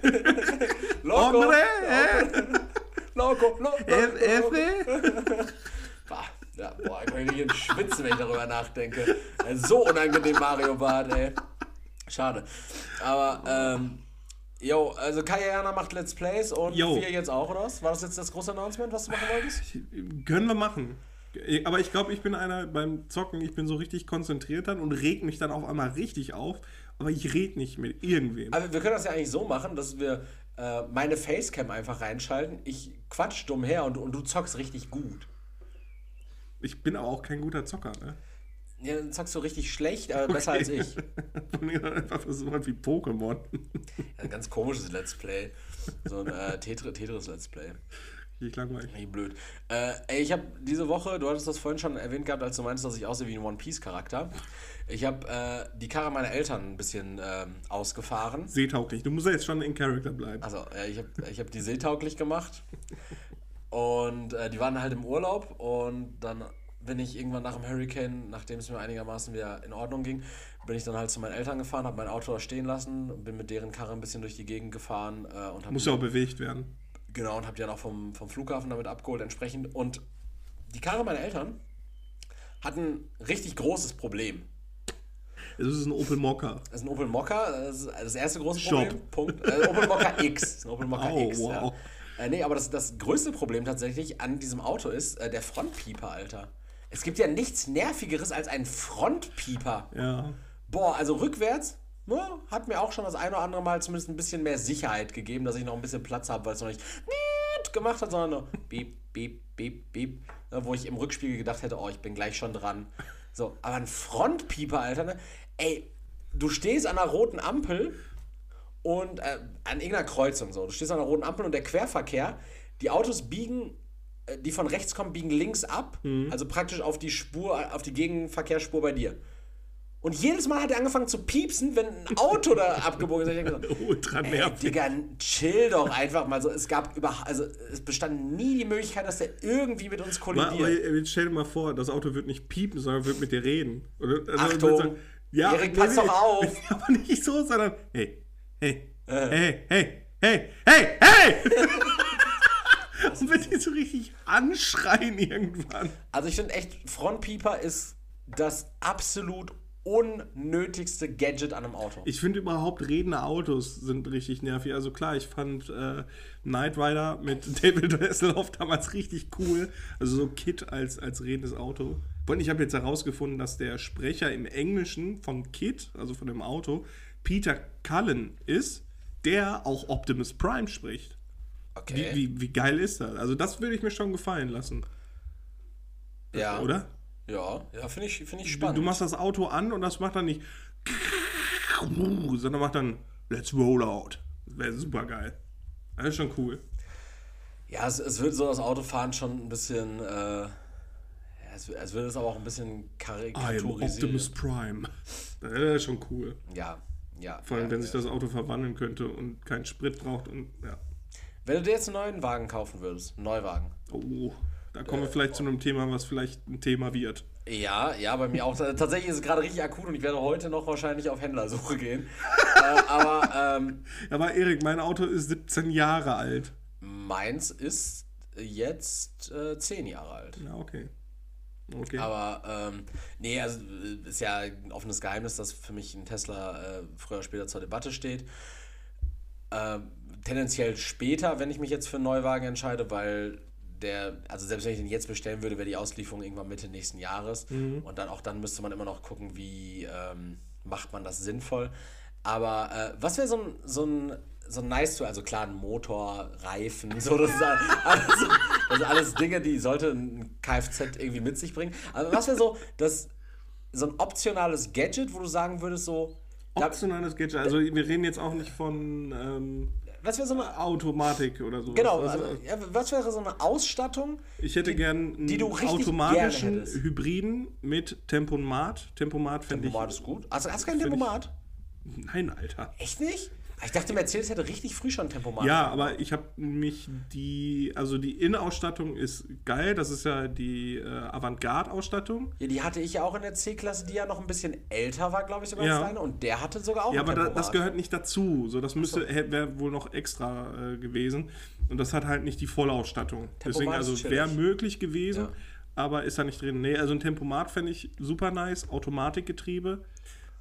Loco. Hombre, ¿eh? Loco, loco. F, loco. F? Bah, ja, boah, ich kann hier schwitzen, wenn ich darüber nachdenke. Äh, So unangenehm, Mario Bart, ey. Schade. Aber, ähm, yo, also Kayana macht Let's Plays und Yo. wir jetzt auch, oder was? War das jetzt das große Announcement, was du machen wolltest? Können wir machen. Aber ich glaube, ich bin einer beim Zocken, ich bin so richtig konzentriert dann und reg mich dann auf einmal richtig auf. Aber ich red nicht mit irgendwem. Aber wir können das ja eigentlich so machen, dass wir äh, meine Facecam einfach reinschalten. Ich quatsch dumm her und, und du zockst richtig gut. Ich bin aber auch kein guter Zocker, ne? Ja, dann zockst du richtig schlecht, aber besser als ich. Einfach so was wie Pokémon. Ein ganz komisches Let's Play. So ein äh, Tetris, Tetris Let's Play. Ich langweilig. Wie blöd. Äh, ey, ich habe diese Woche, du hattest das vorhin schon erwähnt gehabt, als du meinst, dass ich aussehe wie ein One Piece Charakter. Ich habe äh, die Karre meiner Eltern ein bisschen ähm, ausgefahren. Seetauglich. Du musst ja jetzt schon in Charakter bleiben. Also, äh, ich habe ich hab die seetauglich gemacht. Und äh, die waren halt im Urlaub und dann bin ich irgendwann nach dem Hurricane, nachdem es mir einigermaßen wieder in Ordnung ging, bin ich dann halt zu meinen Eltern gefahren, habe mein Auto da stehen lassen, bin mit deren Karre ein bisschen durch die Gegend gefahren äh, und Muss ja auch bewegt werden. Genau, und habe die dann auch vom, vom Flughafen damit abgeholt entsprechend. Und die Karre meiner Eltern hat ein richtig großes Problem. Es ist ein Opel Mokka. Das ist ein Opel Mokka, das das erste große Shop. Problem. Punkt. Äh, Opel Mokka X. Das ist ein Opel Mokka Oh, X. wow. Ja. Äh, nee, aber das, das größte Problem tatsächlich an diesem Auto ist äh, der Frontpieper, Alter. Es gibt ja nichts Nervigeres als ein Frontpieper. Ja. Boah, also rückwärts ja, hat mir auch schon das eine oder andere Mal zumindest ein bisschen mehr Sicherheit gegeben, dass ich noch ein bisschen Platz habe, weil es noch nicht gemacht hat, sondern nur beep, beep, beep, beep. Ja, wo ich im Rückspiegel gedacht hätte, oh, ich bin gleich schon dran. So, aber ein Frontpieper, Alter, ne? Ey, du stehst an einer roten Ampel und äh, an irgendeiner Kreuzung so. Du stehst an einer roten Ampel und der Querverkehr, die Autos biegen, äh, die von rechts kommen, biegen links ab, also praktisch auf die Spur, auf die Gegenverkehrsspur bei dir. Und jedes Mal hat er angefangen zu piepsen, wenn ein Auto da abgebogen ist. Gesagt, Ultra Ey, nervig. Digga, chill doch einfach mal so. Es gab über, also es bestand nie die Möglichkeit, dass der irgendwie mit uns Mal, aber kollidiert. stell dir mal vor, das Auto wird nicht piepen, sondern wird mit dir reden. Oder, also Achtung. sagen, ja, Erik, pass doch auf. Aber nicht so, sondern hey, hey, hey, hey, hey, hey, hey! Und wird die so richtig anschreien irgendwann. Also ich finde echt, Frontpieper ist das absolut unnötigste Gadget an einem Auto. Ich finde überhaupt redende Autos sind richtig nervig. Also klar, ich fand äh, Knight Rider mit David Hasselhoff damals richtig cool. Also so Kit als, als redendes Auto. Und ich habe jetzt herausgefunden, dass der Sprecher im Englischen von Kit, also von dem Auto, Peter Cullen ist, der auch Optimus Prime spricht. Okay. Wie, wie, wie geil ist das? Also das würde ich mir schon gefallen lassen, ja. oder? Ja, ja, finde ich, find ich Du, spannend. du machst das Auto an und das macht dann nicht sondern macht dann Let's roll out. Das wäre super geil. Das ist schon cool. ja, es, es wird so das Autofahren schon ein bisschen, äh, es, wird- es wird es aber auch ein bisschen I am karikaturisiert. Optimus Prime. Das ist schon cool. Ja, ja. Vor allem, ja, wenn ja. sich das Auto verwandeln könnte und keinen Sprit braucht und ja. Wenn du dir jetzt einen neuen Wagen kaufen würdest, einen Neuwagen. Oh, da kommen wir vielleicht zu einem Thema, was vielleicht ein Thema wird. Ja, ja, bei mir auch. Tatsächlich ist es gerade richtig akut und ich werde heute noch wahrscheinlich auf Händlersuche gehen. äh, aber ähm, Aber Erik, mein Auto ist 17 Jahre alt. meins ist jetzt äh, 10 Jahre alt. Ja, okay. Okay. Aber ähm, nee, also äh, ist ja ein offenes Geheimnis, dass für mich ein Tesla äh, früher oder später zur Debatte steht. Ähm, tendenziell später, wenn ich mich jetzt für einen Neuwagen entscheide, weil der, also selbst wenn ich den jetzt bestellen würde, wäre die Auslieferung irgendwann Mitte nächsten Jahres. Und dann auch dann müsste man immer noch gucken, wie ähm, macht man das sinnvoll. Aber äh, was wäre so ein, so ein so nice to, also klar, ein Motor, Reifen, so, das ist alles, das sind alles Dinge, die sollte ein Kfz irgendwie mit sich bringen. Aber was wäre so, das, so ein optionales Gadget, wo du sagen würdest, so, Optionales Gadget. Also wir reden jetzt auch nicht von ähm, was wäre so eine, Automatik oder so. genau, Also, also, ja, was wäre so eine Ausstattung, ich hätte gern einen die du automatischen. Hybriden mit Tempomat. Tempomat fände ich. Tempomat ist gut. Also hast du kein Find ich- Tempomat? Nein, Alter. Echt nicht? Ich dachte, Mercedes hätte richtig früh schon Tempomat. Ja, aber ich habe mich die, also die Innenausstattung ist geil. Das ist ja die äh, Avantgarde-Ausstattung. Ja, die hatte ich ja auch in der C-Klasse, die ja noch ein bisschen älter war, glaube ich, sogar Ja. Und der hatte sogar auch Ja, aber da, das gehört nicht dazu. So, das müsste wäre wohl noch extra äh, gewesen. Und das hat halt nicht die Vollausstattung. Deswegen, Tempomat ist also wäre möglich gewesen, Ja. aber ist da nicht drin. Nee, also ein Tempomat fände ich super nice. Automatikgetriebe.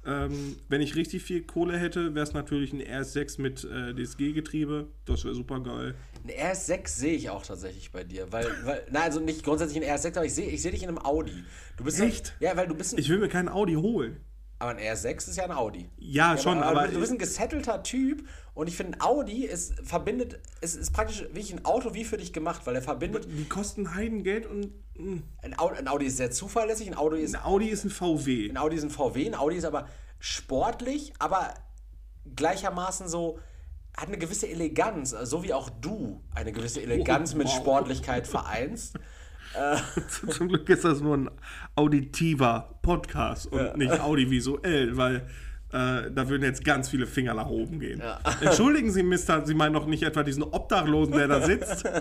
Ähm, wenn ich richtig viel Kohle hätte, wäre es natürlich ein RS6 mit äh, DSG-Getriebe. Das wäre super geil. Ein RS6 sehe ich auch tatsächlich bei dir. Weil, weil nein, also nicht grundsätzlich ein RS6, aber ich sehe ich seh dich in einem Audi. Du bist Echt? ja, weil du bist ein, Ich will mir keinen Audi holen. Aber ein RS6 ist ja ein Audi. Ja, schon, aber, aber du bist ein gesettelter Typ und ich finde, ein Audi ist verbindet, es ist praktisch wirklich ein Auto wie für dich gemacht, weil er verbindet. die kosten Heidengeld und mh. Ein Audi, ein Audi ist sehr zuverlässig, ein Audi ist ein Audi ist ein VW. Ein Audi ist ein VW, ein Audi ist aber sportlich, aber gleichermaßen so, hat eine gewisse Eleganz, so wie auch du eine gewisse Eleganz mit wow. Sportlichkeit vereinst. Zum Glück ist das nur ein auditiver Podcast und nicht audiovisuell, weil äh, da würden jetzt ganz viele Finger nach oben gehen. Entschuldigen Sie, Mister, Sie meinen doch nicht etwa diesen Obdachlosen, der da sitzt?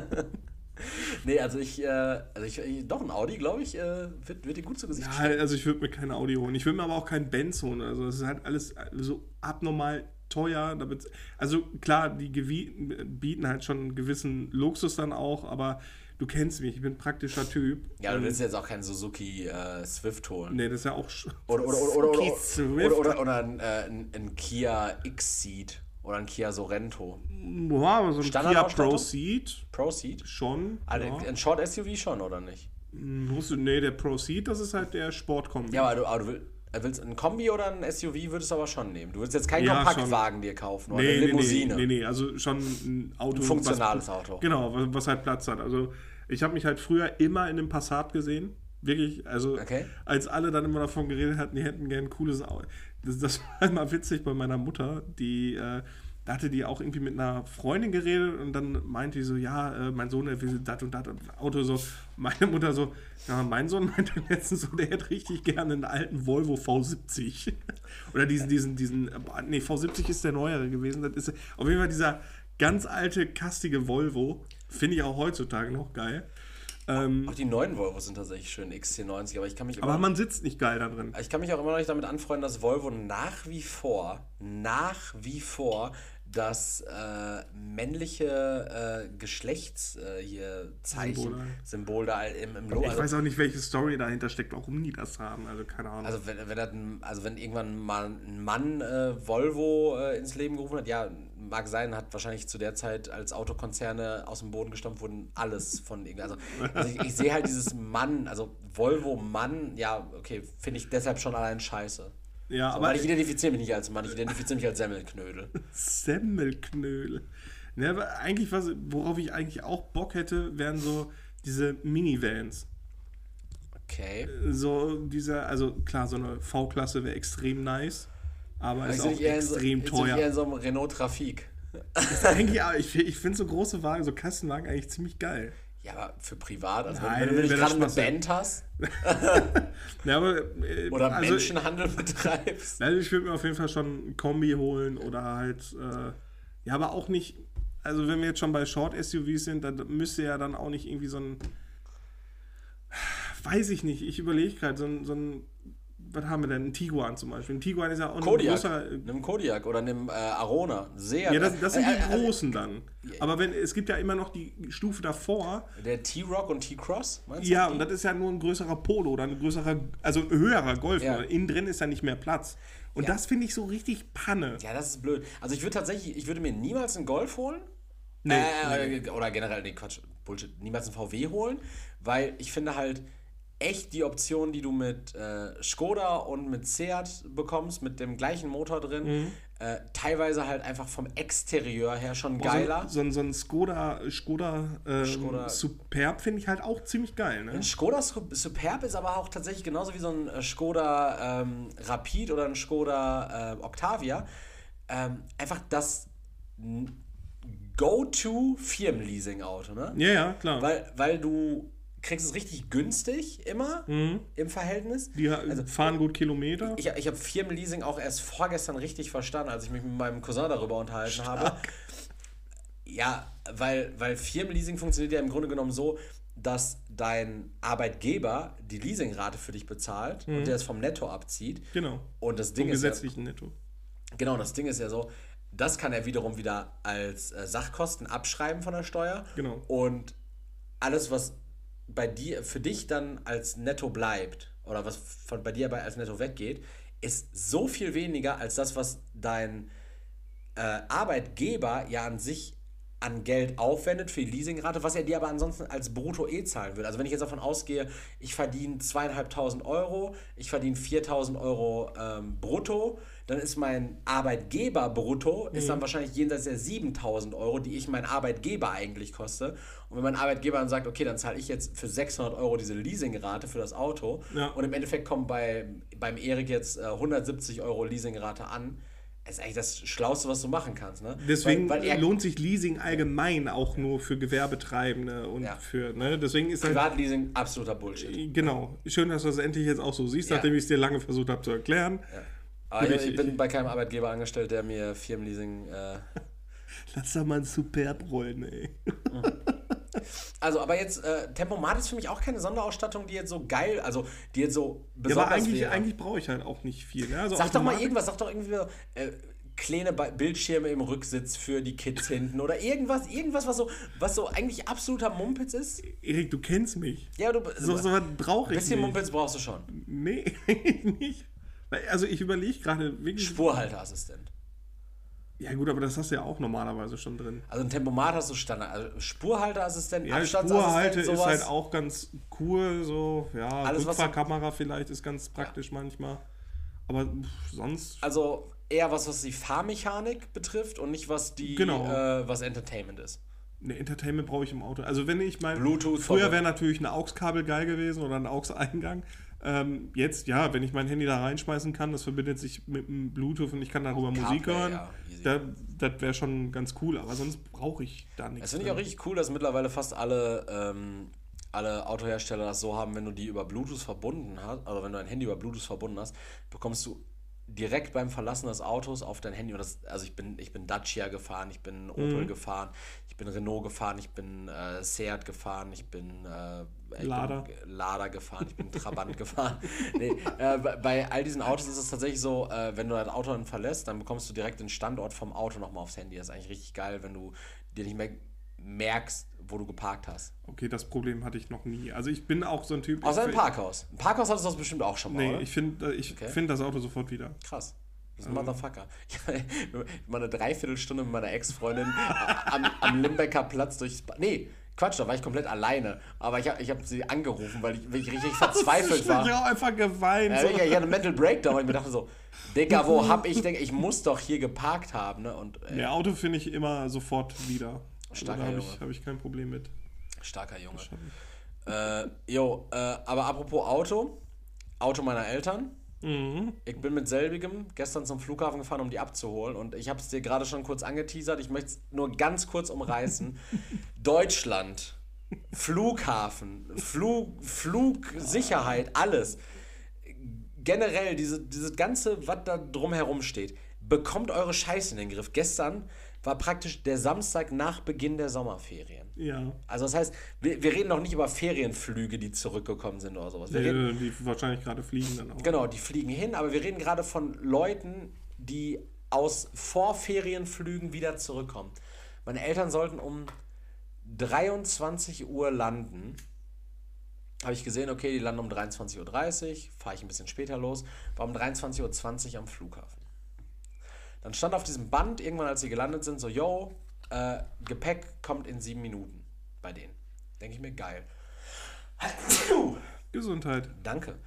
Nee, also ich, äh, also ich, doch ein Audi, glaube ich, äh, wird, wird dir gut zu Gesicht Ja, also ich würde mir keine Audi holen. Ich würde mir aber auch keinen Benz holen. Also es ist halt alles so abnormal teuer. Damit, also klar, die bieten halt schon einen gewissen Luxus dann auch, aber du kennst mich, ich bin ein praktischer Typ. Ja, du willst jetzt auch keinen Suzuki äh, Swift holen. Nee, das ist ja auch Oder, oder, oder, oder, oder, Swift. oder, oder, oder ein, äh, ein, ein Kia X-Seed oder ein Kia Sorento. Ja, aber so ein Kia Standardausstattung? Proceed Pro-Seed? schon. Also ja. ein Short-SUV schon, oder nicht? Du, nee, der Proceed, das ist halt der Sportkombi. Ja, aber du, aber du äh, willst ein Kombi oder ein SUV würdest du aber schon nehmen. Du willst jetzt keinen Ja, Kompaktwagen dir kaufen oder nee, eine Limousine. nee, nee, nee, also schon ein Auto. Ein funktionales was, Auto. Genau, was, was halt Platz hat. Also ich habe mich halt früher immer in einem Passat gesehen. Wirklich, also Okay. als alle dann immer davon geredet hatten, die hätten gern ein cooles Auto. Das, das war immer witzig bei meiner Mutter, die, äh, da hatte die auch irgendwie mit einer Freundin geredet und dann meinte die so, ja, äh, mein Sohn, der will das und das Auto so. Meine Mutter so, ja, mein Sohn meinte letztens so, der hätte richtig gerne einen alten Volvo V70. Oder diesen, diesen, diesen, äh, nee, V70 ist der neuere gewesen. Das ist auf jeden Fall dieser ganz alte, kastige Volvo. Finde ich auch heutzutage noch geil. Ähm, Auch die neuen Volvo sind tatsächlich schön XC90, aber ich kann mich aber man sitzt nicht geil da drin. Ich kann mich auch immer noch nicht damit anfreunden, dass Volvo nach wie vor, nach wie vor das äh, männliche äh, Geschlechts äh, hier Zeichen, Symbol. Symbol da im, im Logo. Ich Also, weiß auch nicht, welche Story dahinter steckt, warum die das haben. Also keine Ahnung. also wenn, wenn, das also wenn irgendwann mal ein Mann äh, Volvo äh, ins Leben gerufen hat, ja, mag sein, hat wahrscheinlich zu der Zeit, als Autokonzerne aus dem Boden gestampft wurden, alles von irgendwie. Also, also ich, ich sehe halt dieses Mann, also Volvo Mann, ja, okay, finde ich deshalb schon allein scheiße. Ja, aber weil ich identifiziere mich nicht als Mann, ich identifiziere mich als Semmelknödel. Semmelknödel. Ne, aber eigentlich, was, worauf ich eigentlich auch Bock hätte, wären so diese Minivans. Okay. So dieser, also klar, so eine V-Klasse wäre extrem nice, aber ist auch in so- extrem ich teuer. eher in so einem Renault Trafik. Aber ich ich finde so große Wagen, so Kastenwagen eigentlich ziemlich geil. Ja, aber für privat, also Nein, wenn, wenn du nicht gerade eine. Band hast Ja, aber, äh, oder also, Menschenhandel betreibst. Also ich würde mir auf jeden Fall schon ein Kombi holen oder halt, äh, ja, aber auch nicht, also wenn wir jetzt schon bei Short-SUVs sind, dann müsste ja dann auch nicht irgendwie so ein, weiß ich nicht, ich überlege gerade, so ein, so ein, was haben wir denn, ein Tiguan zum Beispiel. Ein Tiguan ist ja auch ein Kodiak. großer, Nimm Kodiak oder nimm äh, Arona. Sehr. ja, das, das sind äh, die äh, großen dann. Aber wenn, es gibt ja immer noch die Stufe davor, Der T-Rock und T-Cross, meinst ja, du? und die? das ist ja nur ein größerer Polo oder ein größerer, also ein höherer Golf. Ja. Innen drin ist ja nicht mehr Platz. Und Ja. das finde ich so richtig Panne. ja, das ist blöd. Also ich würde tatsächlich, ich würde mir niemals einen Golf holen. Nee, äh, Oder generell, nee, Quatsch, Bullshit, niemals einen VW holen, weil ich finde halt echt die Option, die du mit äh, Skoda und mit Seat bekommst, mit dem gleichen Motor drin, Mhm. äh, teilweise halt einfach vom Exterieur her schon geiler. So, so, ein- so ein Skoda, Skoda, ähm, Skoda- Superb finde ich halt auch ziemlich geil. Ne? Ein Skoda Su- Superb ist aber auch tatsächlich genauso wie so ein äh, Skoda ähm, Rapid oder ein Skoda äh, Octavia. Ähm, einfach das Go-To-Firmenleasing-Auto, ne? Ja, ja, klar. Weil, weil du kriegst es richtig günstig immer im Verhältnis. die ha- fahren gut Kilometer. Also Ich, ich habe Firmenleasing auch erst vorgestern richtig verstanden, als ich mich mit meinem Cousin darüber unterhalten habe. Ja, weil, weil Firmenleasing funktioniert ja im Grunde genommen so, dass dein Arbeitgeber die Leasingrate für dich bezahlt und der es vom Netto abzieht. genau. Und das Ding Im ist ja, gesetzlichen Netto. genau, das Ding ist ja so, das kann er wiederum wieder als äh, Sachkosten abschreiben von der Steuer. Genau. Und alles, was bei dir, für dich dann als Netto bleibt oder was von bei dir als Netto weggeht, ist so viel weniger als das, was dein äh, Arbeitgeber ja an sich an Geld aufwendet für die Leasingrate, was er dir aber ansonsten als Brutto eh zahlen würde. Also wenn ich jetzt davon ausgehe, ich verdiene zweieinhalbtausend Euro, ich verdiene 4000 Euro ähm, brutto, dann ist mein Arbeitgeber brutto, ist dann wahrscheinlich jenseits der 7000 Euro, die ich mein Arbeitgeber eigentlich koste. Und wenn mein Arbeitgeber dann sagt, okay, dann zahle ich jetzt für 600 Euro diese Leasingrate für das Auto Ja. und im Endeffekt kommt bei, beim Erik jetzt äh, 170 Euro Leasingrate an, ist eigentlich das Schlauste, was du machen kannst. Ne? Deswegen weil, weil er lohnt sich Leasing allgemein auch nur für Gewerbetreibende und Ja. für, ne, deswegen ist halt, Privatleasing absoluter Bullshit. genau, schön, dass du das endlich jetzt auch so siehst, Ja. nachdem ich es dir lange versucht habe zu erklären. Aber Bin ich, ich- bin bei keinem Arbeitgeber angestellt, der mir Firmenleasing. Äh, Lass da mal ein Superb rollen, ey. also, aber jetzt, äh, Tempomat ist für mich auch keine Sonderausstattung, die jetzt so geil, also die jetzt so Ja, besonders aber eigentlich, wäre. eigentlich brauche ich halt auch nicht viel. Ne? Also Sag doch mal irgendwas, sag doch irgendwie so, äh, kleine Bildschirme im Rücksitz für die Kids hinten oder irgendwas, irgendwas, was so, was so eigentlich absoluter Mumpitz ist. Erik, du kennst mich. Ja, du, So, so was brauche ein ich bisschen nicht. Mumpitz brauchst du schon. Nee, nicht. Also ich überlege gerade wirklich. Spurhalteassistent. Ja gut, aber das hast du ja auch normalerweise schon drin. Also ein Tempomat hast du Standard. Also Spurhalteassistent, Ja, Abstandsassistent, Spurhalte ist sowas. halt auch ganz cool, so, ja, Alles, was- Rückfahrkamera vielleicht ist ganz praktisch manchmal. Aber pff, sonst, Also eher was, was die Fahrmechanik betrifft und nicht was die, Genau. äh, was Entertainment ist. ne, Entertainment brauche ich im Auto. Also wenn ich mein, Bluetooth früher wäre natürlich ein AUX-Kabel geil gewesen oder ein AUX-Eingang. Ähm, jetzt, ja, wenn ich mein Handy da reinschmeißen kann, das verbindet sich mit dem Bluetooth und ich kann darüber Musik CarPlay, hören, ja, da, das wäre schon ganz cool, aber sonst brauche ich da nichts. Das finde ich auch richtig cool, dass mittlerweile fast alle, ähm, alle Autohersteller das so haben, wenn du die über Bluetooth verbunden hast, also wenn du ein Handy über Bluetooth verbunden hast, bekommst du direkt beim Verlassen des Autos auf dein Handy. Und das, also ich bin, ich bin Dacia gefahren, ich bin Opel gefahren, ich bin Renault gefahren, ich bin äh, Seat gefahren, ich bin äh, Lada. Bin Lada gefahren, ich bin Trabant gefahren. Nee, äh, bei- bei all diesen Autos ist es tatsächlich so, äh, wenn du das Auto dann verlässt, dann bekommst du direkt den Standort vom Auto nochmal aufs Handy. Das ist eigentlich richtig geil, wenn du dir nicht mehr merkst, wo du geparkt hast. Okay, das Problem hatte ich noch nie. Also ich bin auch so ein Typ. Außer ich, im Parkhaus. Im Parkhaus hattest du das bestimmt auch schon mal, Nee, oder? ich finde ich Okay. find das Auto sofort wieder. Krass. Das ist ein Motherfucker. Ich habe mal eine Dreiviertelstunde mit meiner Ex-Freundin am, am Limbecker Platz durchs... Ba nee, Quatsch, da war ich komplett alleine. Aber ich habe ich hab sie angerufen, weil ich, weil ich richtig verzweifelt ich war. bin ja auch einfach geweint. Ja, ich, ich hatte einen Mental Breakdown und ich mir dachte so, Digga, wo hab ich denn... Ich muss doch hier geparkt haben, ne? Und äh, Ja, Auto finde ich immer sofort wieder. Starker habe Junge. ich, hab ich kein Problem mit. starker Junge. Äh, jo, äh, aber apropos Auto. Auto meiner Eltern. Mhm. Ich bin mit selbigem gestern zum Flughafen gefahren, um die abzuholen. Und ich habe es dir gerade schon kurz angeteasert. Ich möchte es nur ganz kurz umreißen. Deutschland, Flughafen, Flug, Flugsicherheit, alles. Generell, diese, dieses Ganze, was da drumherum steht, bekommt eure Scheiße in den Griff. Gestern war praktisch der Samstag nach Beginn der Sommerferien. Ja. Also das heißt, wir, wir reden noch nicht über Ferienflüge, die zurückgekommen sind oder sowas. Wir reden, Äh, die wahrscheinlich gerade fliegen dann auch. Genau, die fliegen hin, aber wir reden gerade von Leuten, die aus Vorferienflügen wieder zurückkommen. Meine Eltern sollten um 23 Uhr landen. Habe ich gesehen, okay, die landen um 23.30 Uhr, fahre ich ein bisschen später los, war um 23.20 Uhr am Flughafen. Dann stand auf diesem Band, irgendwann als sie gelandet sind, so, yo, äh, Gepäck kommt in sieben Minuten bei denen. Denke ich mir, geil. Gesundheit. Danke.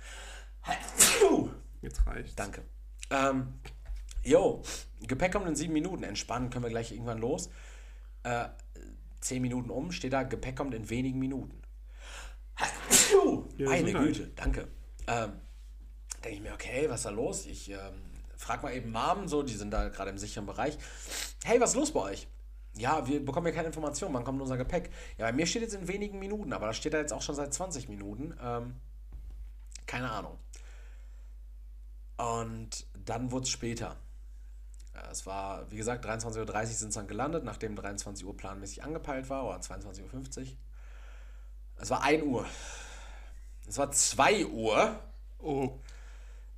Jetzt reicht's. Danke. Ähm, jo, Gepäck kommt in sieben Minuten. Entspannen können wir gleich irgendwann los. Äh, zehn Minuten um, steht da, Gepäck kommt in wenigen Minuten. Ja, Meine. Güte, danke. Ähm, Denke ich mir, okay, was ist da los? Ich ähm, frag mal eben Mom, so, die sind da gerade im sicheren Bereich. Hey, was ist los bei euch? Ja, wir bekommen ja keine Informationen, wann kommt unser Gepäck? Ja, bei mir steht jetzt in wenigen Minuten, aber das steht da jetzt auch schon seit 20 Minuten. Ähm, keine Ahnung. Und dann wurde es später. Es war, wie gesagt, 23.30 Uhr sind es dann gelandet, nachdem 23 Uhr planmäßig angepeilt war, oder 22.50 Uhr. Es war 1 Uhr. Es war 2 Uhr Oh,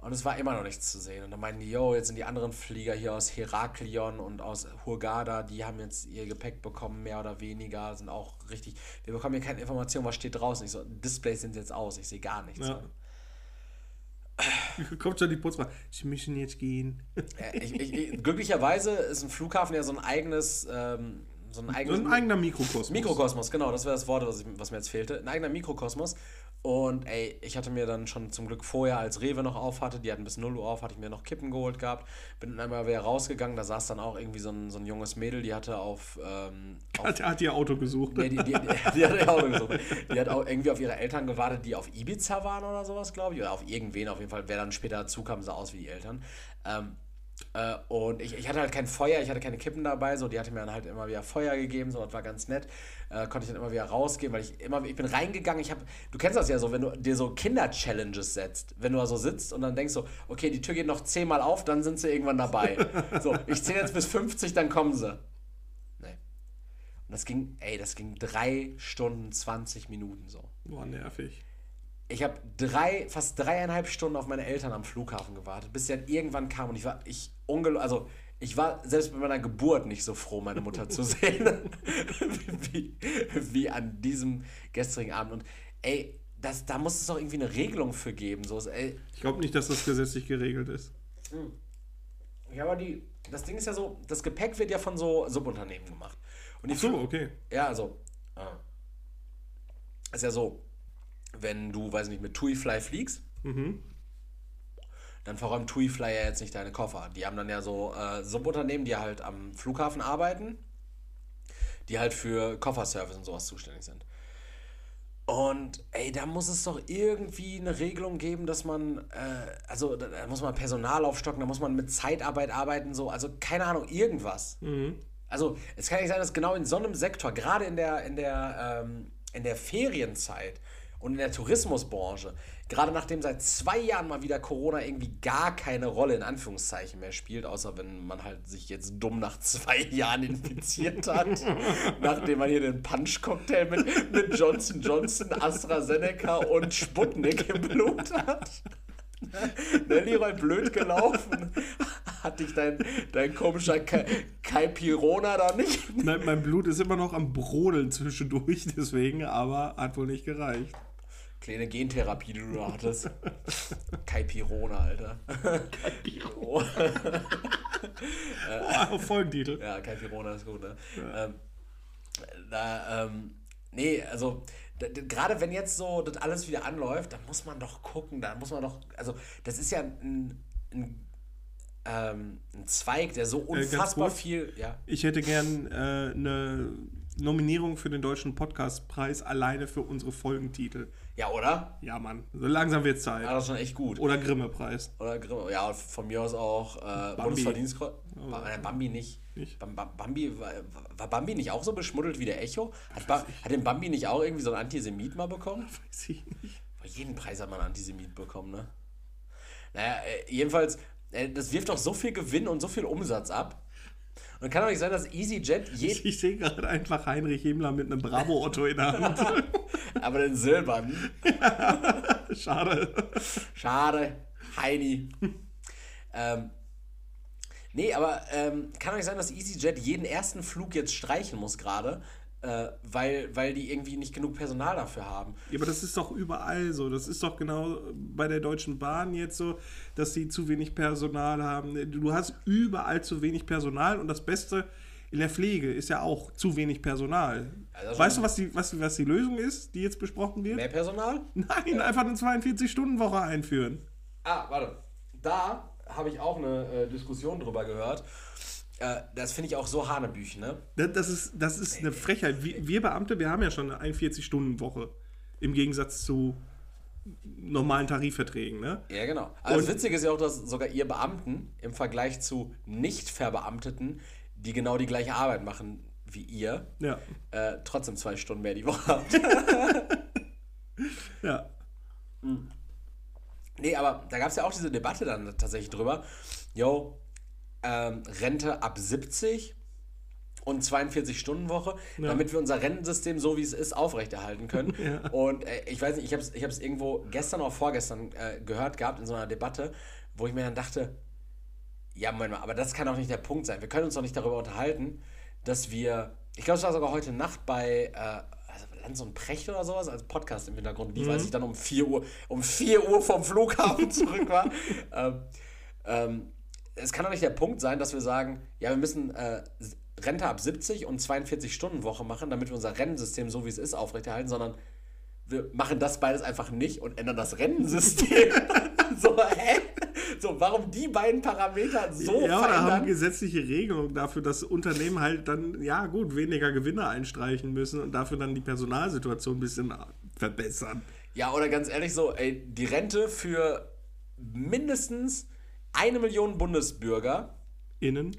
und es war immer noch nichts zu sehen. Und dann meinten die, yo, jetzt sind die anderen Flieger hier aus Heraklion und aus Hurghada, die haben jetzt ihr Gepäck bekommen, mehr oder weniger, sind auch richtig. Wir bekommen hier keine Information, was steht draußen. Ich so, Displays sind jetzt aus, ich sehe gar nichts. ja. Kommt schon die Putzfrau. Sie müssen jetzt gehen. Ja, ich, ich, ich, glücklicherweise ist ein Flughafen ja so ein eigenes, ähm, so ein eigenes. Ein eigener Mikrokosmos. Mikrokosmos, genau, das wäre das Wort, was, ich, was mir jetzt fehlte. Ein eigener Mikrokosmos. Und ey, ich hatte mir dann schon zum Glück vorher, als Rewe noch auf hatte, die hatten bis 0 Uhr auf, hatte ich mir noch Kippen geholt gehabt. Bin dann einmal wieder rausgegangen, da saß dann auch irgendwie so ein, so ein junges Mädel, die hatte auf. Ähm, auf Hat, hat ihr Auto gesucht. Nee, die, die, die, die hat ihr Auto gesucht. Die hat auch irgendwie auf ihre Eltern gewartet, die auf Ibiza waren oder sowas, glaube ich. Oder auf irgendwen auf jeden Fall. Wer dann später dazu kam, sah aus wie die Eltern. Ähm, äh, und ich, ich hatte halt kein Feuer, ich hatte keine Kippen dabei, so die hatte mir dann halt immer wieder Feuer gegeben, so das war ganz nett. Äh, konnte ich dann immer wieder rausgehen, weil ich immer, ich bin reingegangen, ich habe, du kennst das ja so, wenn du dir so Kinder-Challenges setzt, wenn du da so sitzt und dann denkst so, okay, die Tür geht noch zehnmal auf, dann sind sie irgendwann dabei. so, ich zähle jetzt bis 50, dann kommen sie. Nee. Und das ging, ey, das ging drei Stunden, 20 Minuten so. Boah, nervig. Ich habe drei, fast dreieinhalb Stunden auf meine Eltern am Flughafen gewartet, bis sie dann irgendwann kamen. Und ich war, ich ungel also ich war selbst bei meiner Geburt nicht so froh, meine Mutter zu sehen, wie, wie an diesem gestrigen Abend. Und ey, das, da muss es doch irgendwie eine Regelung für geben. So, ey, Ich glaube nicht, dass das gesetzlich geregelt ist. ja, aber die, das Ding ist ja so, das Gepäck wird ja von so Subunternehmen gemacht. Und Ach so, okay. Ja, also. Ah. Ist ja so, wenn du, weiß nicht, mit TuiFly fliegst, Mhm. Dann verräumt TuiFly ja jetzt nicht deine Koffer. Die haben dann ja so äh, Subunternehmen, die halt am Flughafen arbeiten, die halt für Kofferservice und sowas zuständig sind. Und ey, da muss es doch irgendwie eine Regelung geben, dass man, äh, also da, muss man Personal aufstocken, da muss man mit Zeitarbeit arbeiten, so, also keine Ahnung, irgendwas. Also es kann nicht sein, dass genau in so einem Sektor, gerade in der, in der, ähm, in der Ferienzeit und in der Tourismusbranche, gerade nachdem seit zwei Jahren mal wieder Corona irgendwie gar keine Rolle in Anführungszeichen mehr spielt, außer wenn man halt sich jetzt dumm nach zwei Jahren infiziert hat, nachdem man hier den Punch-Cocktail mit, mit Johnson Johnson, AstraZeneca und Sputnik im Blut hat. Ne, Leroy, blöd gelaufen. Hat dich dein, dein komischer Kai, Pirona da nicht? Mein, mein Blut ist immer noch am Brodeln zwischendurch, deswegen, aber hat wohl nicht gereicht. Kleine Gentherapie, die du da hattest. Kai Pirona, Alter. Kai Pirona. Oh, Folgentitel. Ja, Kai Pirona ist gut, ne? Ähm, da, ähm, nee, also gerade wenn jetzt so das alles wieder anläuft, dann muss man doch gucken, da muss man doch, also das ist ja ein, ein, ähm, ein Zweig, der so ganz unfassbar kurz. viel, ja. Ich hätte gern äh, eine Nominierung für den Deutschen Podcastpreis alleine für unsere Folgentitel. Ja, oder? Ja, Mann. So langsam wird Zeit. Ja, das ist schon echt gut. Oder Grimme-Preis. Oder Grimm- ja, von mir aus auch äh, Bundesverdienstkreuz. Ba- nein, Bambi nicht. Nicht? Bam- Bam- Bambi, war, war Bambi nicht auch so beschmuddelt wie der Echo? Hat, ba hat den Bambi nicht auch irgendwie so einen Antisemit mal bekommen? Weiß ich nicht. Bei jedem Preis hat man einen Antisemit bekommen, ne? Naja, äh, jedenfalls, äh, das wirft doch so viel Gewinn und so viel Umsatz ab. Und kann doch nicht sein, dass EasyJet jeden, ich sehe gerade einfach Heinrich Himmler mit einem Bravo-Otto in der Hand. aber den Silbern. Schade. Schade, Heini. ähm, nee, aber ähm, kann doch nicht sein, dass EasyJet jeden ersten Flug jetzt streichen muss gerade, äh, weil, weil die irgendwie nicht genug Personal dafür haben. Ja, aber das ist doch überall so. Das ist doch genau bei der Deutschen Bahn jetzt so, dass sie zu wenig Personal haben. Du hast überall zu wenig Personal und das Beste in der Pflege ist ja auch zu wenig Personal. Also weißt du, was die, was, was die Lösung ist, die jetzt besprochen wird? Mehr Personal? Nein, einfach eine 42-Stunden-Woche einführen. Ah, warte. Da habe ich auch eine äh, Diskussion drüber gehört. Äh, das finde ich auch so Hanebüch, ne? Das ist, das ist eine Frechheit. Wir, Beamte, wir haben ja schon eine 41-Stunden-Woche. Im Gegensatz zu normalen Tarifverträgen, ne? Ja, genau. Und- Witzige ist ja auch, dass sogar ihr Beamten im Vergleich zu nicht Verbeamteten, die genau die gleiche Arbeit machen wie ihr, Ja. äh, trotzdem zwei Stunden mehr die Woche habt. Ja. nee, aber da gab es ja auch diese Debatte dann tatsächlich drüber. Yo, ähm, Rente ab 70 und 42-Stunden-Woche, damit wir unser Rentensystem so wie es ist aufrechterhalten können. Und äh, ich weiß nicht, ich habe es ich hab's irgendwo gestern oder vorgestern äh, gehört gehabt in so einer Debatte, wo ich mir dann dachte, ja, Moment mal, aber das kann doch nicht der Punkt sein. Wir können uns doch nicht darüber unterhalten, dass wir, ich glaube, es war sogar heute Nacht bei äh, also Lanz und Precht oder sowas, als Podcast im Hintergrund lief, als ich dann um 4 Uhr, um 4 Uhr vom Flughafen zurück war. ähm, ähm, es kann doch nicht der Punkt sein, dass wir sagen, ja, wir müssen äh, Rente ab 70 und 42-Stunden-Woche machen, damit wir unser Rennensystem so wie es ist aufrechterhalten, sondern wir machen das beides einfach nicht und ändern das Rennensystem. so, hä? So, warum die beiden Parameter so ja, oder haben verändern? gesetzliche Regelungen dafür, dass Unternehmen halt dann, ja gut, weniger Gewinne einstreichen müssen und dafür dann die Personalsituation ein bisschen verbessern. Ja, oder ganz ehrlich so, ey, die Rente für mindestens eine Million Bundesbürger, Innen.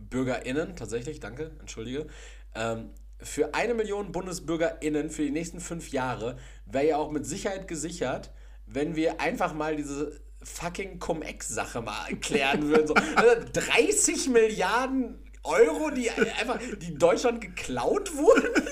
BürgerInnen, tatsächlich, danke, entschuldige, ähm, für eine Million BundesbürgerInnen für die nächsten fünf Jahre wäre ja auch mit Sicherheit gesichert, wenn wir einfach mal diese fucking Cum-Ex-Sache mal erklären würden. So, also 30 Milliarden Euro, die einfach, die Deutschland geklaut wurden.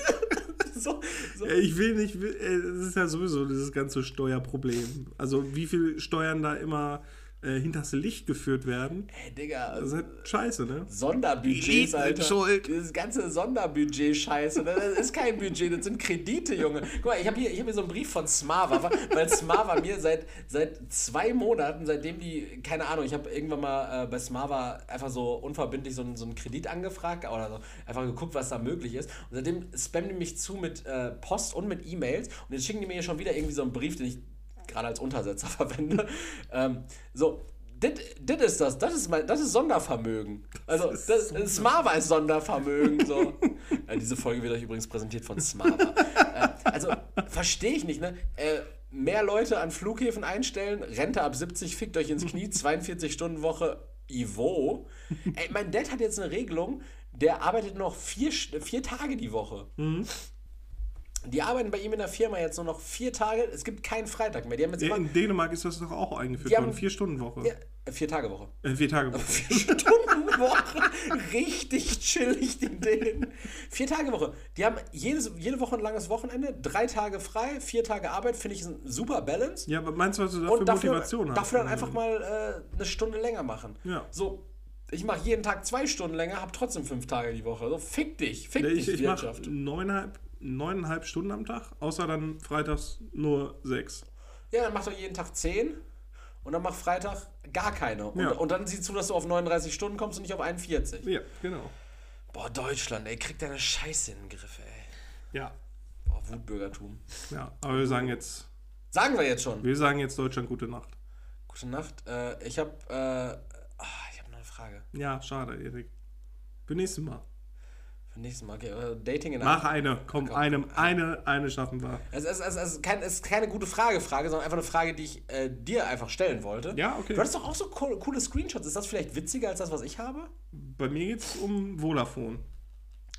so, so. Ich will nicht, äh, es ist ja sowieso dieses ganze Steuerproblem. Also wie viel Steuern da immer äh, hinters Licht geführt werden. Ey, Digga, Das ist halt scheiße, ne? Sonderbudgets, Alter. schuld. Dieses ganze Sonderbudget-Scheiße. ne? Das ist kein Budget, das sind Kredite, Junge. Guck mal, ich habe hier, ich hab hier so einen Brief von Smava, weil Smava mir seit, seit zwei Monaten, seitdem die, keine Ahnung, ich habe irgendwann mal äh, bei Smava einfach so unverbindlich so, einen- so einen Kredit angefragt oder so, einfach geguckt, was da möglich ist. Und seitdem spammen die mich zu mit äh, Post und mit E-Mails und jetzt schicken die mir hier schon wieder irgendwie so einen Brief, den ich gerade als Untersetzer verwende. Ähm, so, das ist das, das ist, mein, das ist Sondervermögen. Also, das, das Smava ist Sondervermögen. So. äh, diese Folge wird euch übrigens präsentiert von Smava. äh, also, verstehe ich nicht, ne? Äh, mehr Leute an Flughäfen einstellen, Rente ab 70, fickt euch ins Knie, 42-Stunden-Woche, Ivo. Ey, mein Dad hat jetzt eine Regelung, der arbeitet noch vier, vier Tage die Woche. Die arbeiten bei ihm in der Firma jetzt nur noch vier Tage. Es gibt keinen Freitag mehr. Die haben jetzt Ja, immer in Dänemark ist das doch auch eingeführt worden. haben- Vier-Stunden-Woche. ja, äh, vier Tage Woche. Äh, vier Tage Woche. Vier Stunden Woche. Richtig chillig, die Dänen. Vier Tage Woche. Die haben jedes, jede Woche ein langes Wochenende, drei Tage frei, vier Tage Arbeit. Finde ich ein super Balance. Ja, aber meinst du, was du da für Und dafür, Motivation hast? dafür dann einfach mal äh, eine Stunde länger machen. Ja. So, ich mache jeden Tag zwei Stunden länger, habe trotzdem fünf Tage die Woche. So, fick dich, fick Ja, dich, ich ich mache Wirtschaft. neuneinhalb, neuneinhalb Stunden am Tag, außer dann freitags nur sechs. Ja, dann mach doch jeden Tag zehn und dann mach Freitag gar keine. Und, Ja. und dann sieh zu, dass du auf 39 Stunden kommst und nicht auf 41. Ja, genau. Boah, Deutschland, ey, kriegt deine Scheiße in den Griff, ey. Ja, Boah, Wutbürgertum. ja. Aber wir sagen jetzt, Sagen wir jetzt schon. wir sagen jetzt Deutschland gute Nacht. Gute Nacht. Äh, ich habe äh, ah, ich habe noch eine Frage. Ja, schade, Erik. Für nächstes Mal. Nächstes Mal. Okay, äh, Dating in Mach eine, komm, Komm, eine, komm. eine, eine schaffen wir. Es ist, es, ist, es, kein, es ist keine gute Frage, Frage, sondern einfach eine Frage, die ich äh, dir einfach stellen wollte. Ja, okay. Du hattest doch auch so co coole Screenshots. Ist das vielleicht witziger als das, was ich habe? Bei mir geht es um Vodafone.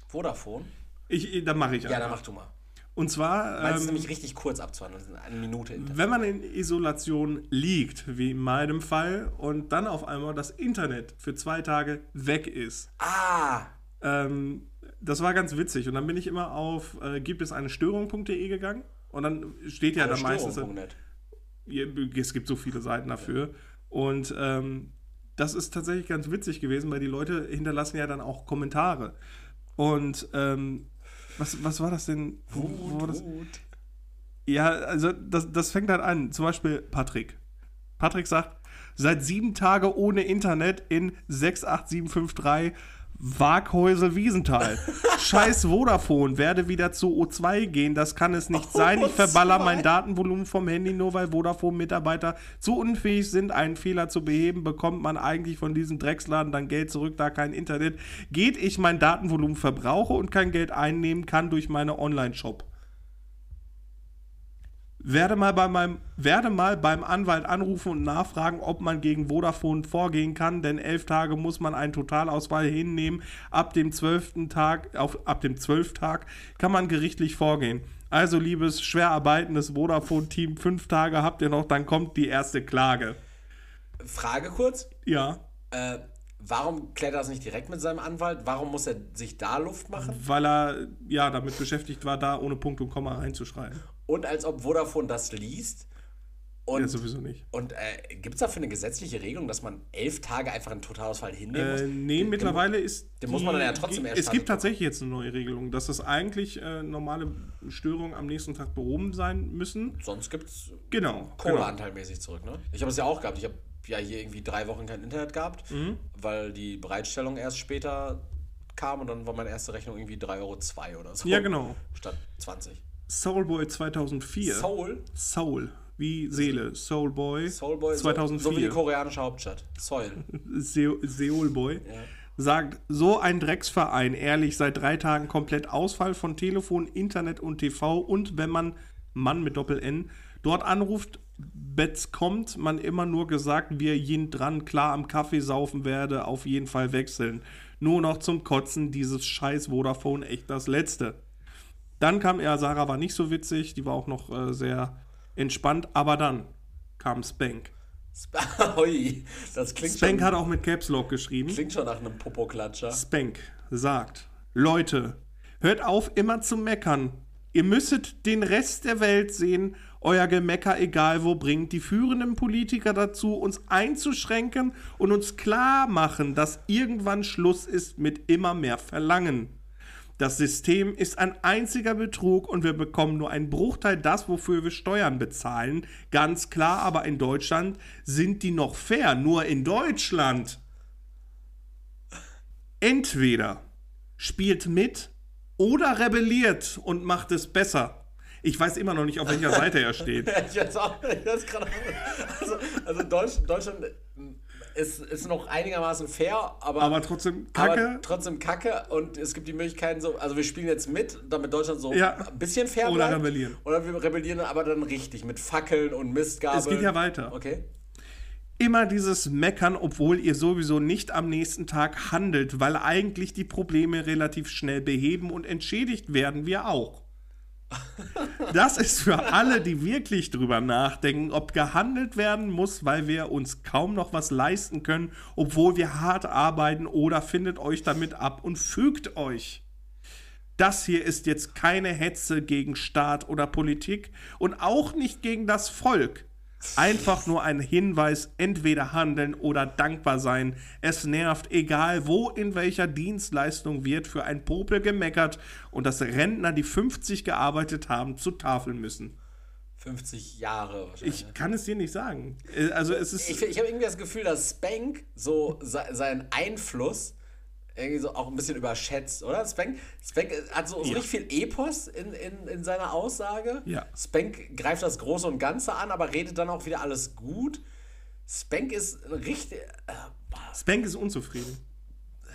Vodafone? Ich, dann mache ich Ja, einfach. dann mach du mal. Und zwar, Meins ist ähm, nämlich richtig kurz abzuhandeln. Eine Minute. Interview. wenn man in Isolation liegt, wie in meinem Fall, und dann auf einmal das Internet für zwei Tage weg ist. Ah! Ähm, das war ganz witzig. Und dann bin ich immer auf äh, gibt es eine Störung.de gegangen. Und dann steht ja da meistens. Es gibt so viele Seiten dafür. Und ähm, das ist tatsächlich ganz witzig gewesen, weil die Leute hinterlassen ja dann auch Kommentare. Und ähm, was, was war das denn? Wo, wo war das? Ja, also das, das fängt halt an. Zum Beispiel Patrick. Patrick sagt, seit sieben Tage ohne Internet in 68753 Waghäusel Wiesenthal. Scheiß Vodafone, werde wieder zu O2 gehen, das kann es nicht sein. Ich verballer mein Datenvolumen vom Handy, nur weil Vodafone-Mitarbeiter zu unfähig sind, einen Fehler zu beheben, bekommt man eigentlich von diesem Drecksladen dann Geld zurück, da kein Internet geht, ich mein Datenvolumen verbrauche und kein Geld einnehmen kann durch meine Online-Shop. Werde mal, bei meinem, werde mal beim Anwalt anrufen und nachfragen, ob man gegen Vodafone vorgehen kann, denn elf Tage muss man einen Totalausfall hinnehmen. Ab dem zwölften Tag, auf, ab dem Zwölftag kann man gerichtlich vorgehen. Also, liebes, schwer arbeitendes Vodafone-Team, fünf Tage habt ihr noch, dann kommt die erste Klage. Frage kurz. Ja, Äh, warum klärt er das nicht direkt mit seinem Anwalt? Warum muss er sich da Luft machen? weil er ja damit beschäftigt war, da ohne Punkt und Komma reinzuschreiben. Und als ob Vodafone das liest. Und, Ja, sowieso nicht. und äh, gibt es dafür eine gesetzliche Regelung, dass man elf Tage einfach einen Totalausfall hinnehmen muss? Äh, nee, Den- mittlerweile ist. den muss man dann ja trotzdem Es erstattet gibt tatsächlich jetzt eine neue Regelung, dass das eigentlich äh, normale Störungen am nächsten Tag behoben sein müssen. Sonst gibt es Genau. genau. Kohleanteilmäßig zurück, ne? Ich habe es ja auch gehabt. Ich habe ja hier irgendwie drei Wochen kein Internet gehabt, Mhm. weil die Bereitstellung erst später kam und dann war meine erste Rechnung irgendwie 3,02 Euro oder so. Ja, genau. Statt 20. Soulboy 2004. Soul? Soul. Wie Seele. Soulboy. Soulboy, so, 2004. so wie die koreanische Hauptstadt. Soil. Se Seoulboy. Ja. Sagt, so ein Drecksverein, ehrlich, seit drei Tagen komplett Ausfall von Telefon, Internet und TV und wenn man, Mann mit Doppel-N, dort anruft, Betz kommt, man immer nur gesagt, wir jeden dran, klar am Kaffee saufen werde, auf jeden Fall wechseln. Nur noch zum Kotzen, dieses scheiß Vodafone, echt das Letzte. Dann kam, ja, Sarah war nicht so witzig, die war auch noch äh, sehr entspannt, aber dann kam Spank. Sp- Hui, das klingt Spank schon, hat auch mit Caps Lock geschrieben. klingt schon nach einem Popoklatscher. Spank sagt: Leute, hört auf immer zu meckern. Ihr müsstet den Rest der Welt sehen. Euer Gemecker, egal wo, bringt die führenden Politiker dazu, uns einzuschränken und uns klar machen, dass irgendwann Schluss ist mit immer mehr Verlangen. Das System ist ein einziger Betrug und wir bekommen nur einen Bruchteil das, wofür wir Steuern bezahlen. Ganz klar, aber in Deutschland sind die noch fair. Nur in Deutschland. Entweder spielt mit oder rebelliert und macht es besser. Ich weiß immer noch nicht, auf welcher Seite er steht. ich weiß auch, ich weiß gerade also, also Deutsch, Deutschland ist, ist noch einigermaßen fair, aber, Aber trotzdem Kacke. aber trotzdem kacke und es gibt die Möglichkeiten so, also wir spielen jetzt mit, damit Deutschland so Ja. ein bisschen fair Oder bleibt. rebellieren. Oder wir rebellieren aber dann richtig mit Fackeln und Mistgabeln. Es geht ja weiter. Okay. Immer dieses Meckern, obwohl ihr sowieso nicht am nächsten Tag handelt, weil eigentlich die Probleme relativ schnell beheben und entschädigt werden wir auch. Das ist für alle, die wirklich drüber nachdenken, ob gehandelt werden muss, weil wir uns kaum noch was leisten können, obwohl wir hart arbeiten oder findet euch damit ab und fügt euch. Das hier ist jetzt keine Hetze gegen Staat oder Politik und auch nicht gegen das Volk. Einfach nur ein Hinweis, entweder handeln oder dankbar sein. Es nervt, egal wo in welcher Dienstleistung wird für ein Popel gemeckert und dass Rentner, die 50 gearbeitet haben, zu Tafeln müssen. 50 Jahre wahrscheinlich. Ich kann es dir nicht sagen. Äh, Also es ist... Ich, ich habe irgendwie das Gefühl, dass Spank so se seinen Einfluss irgendwie so auch ein bisschen überschätzt, oder? Spank, Spank hat so, so Ja. richtig viel Epos in, in, in seiner Aussage. Ja. Spank greift das Große und Ganze an, aber redet dann auch wieder alles gut. Spank ist richtig. Äh, Spank ist unzufrieden.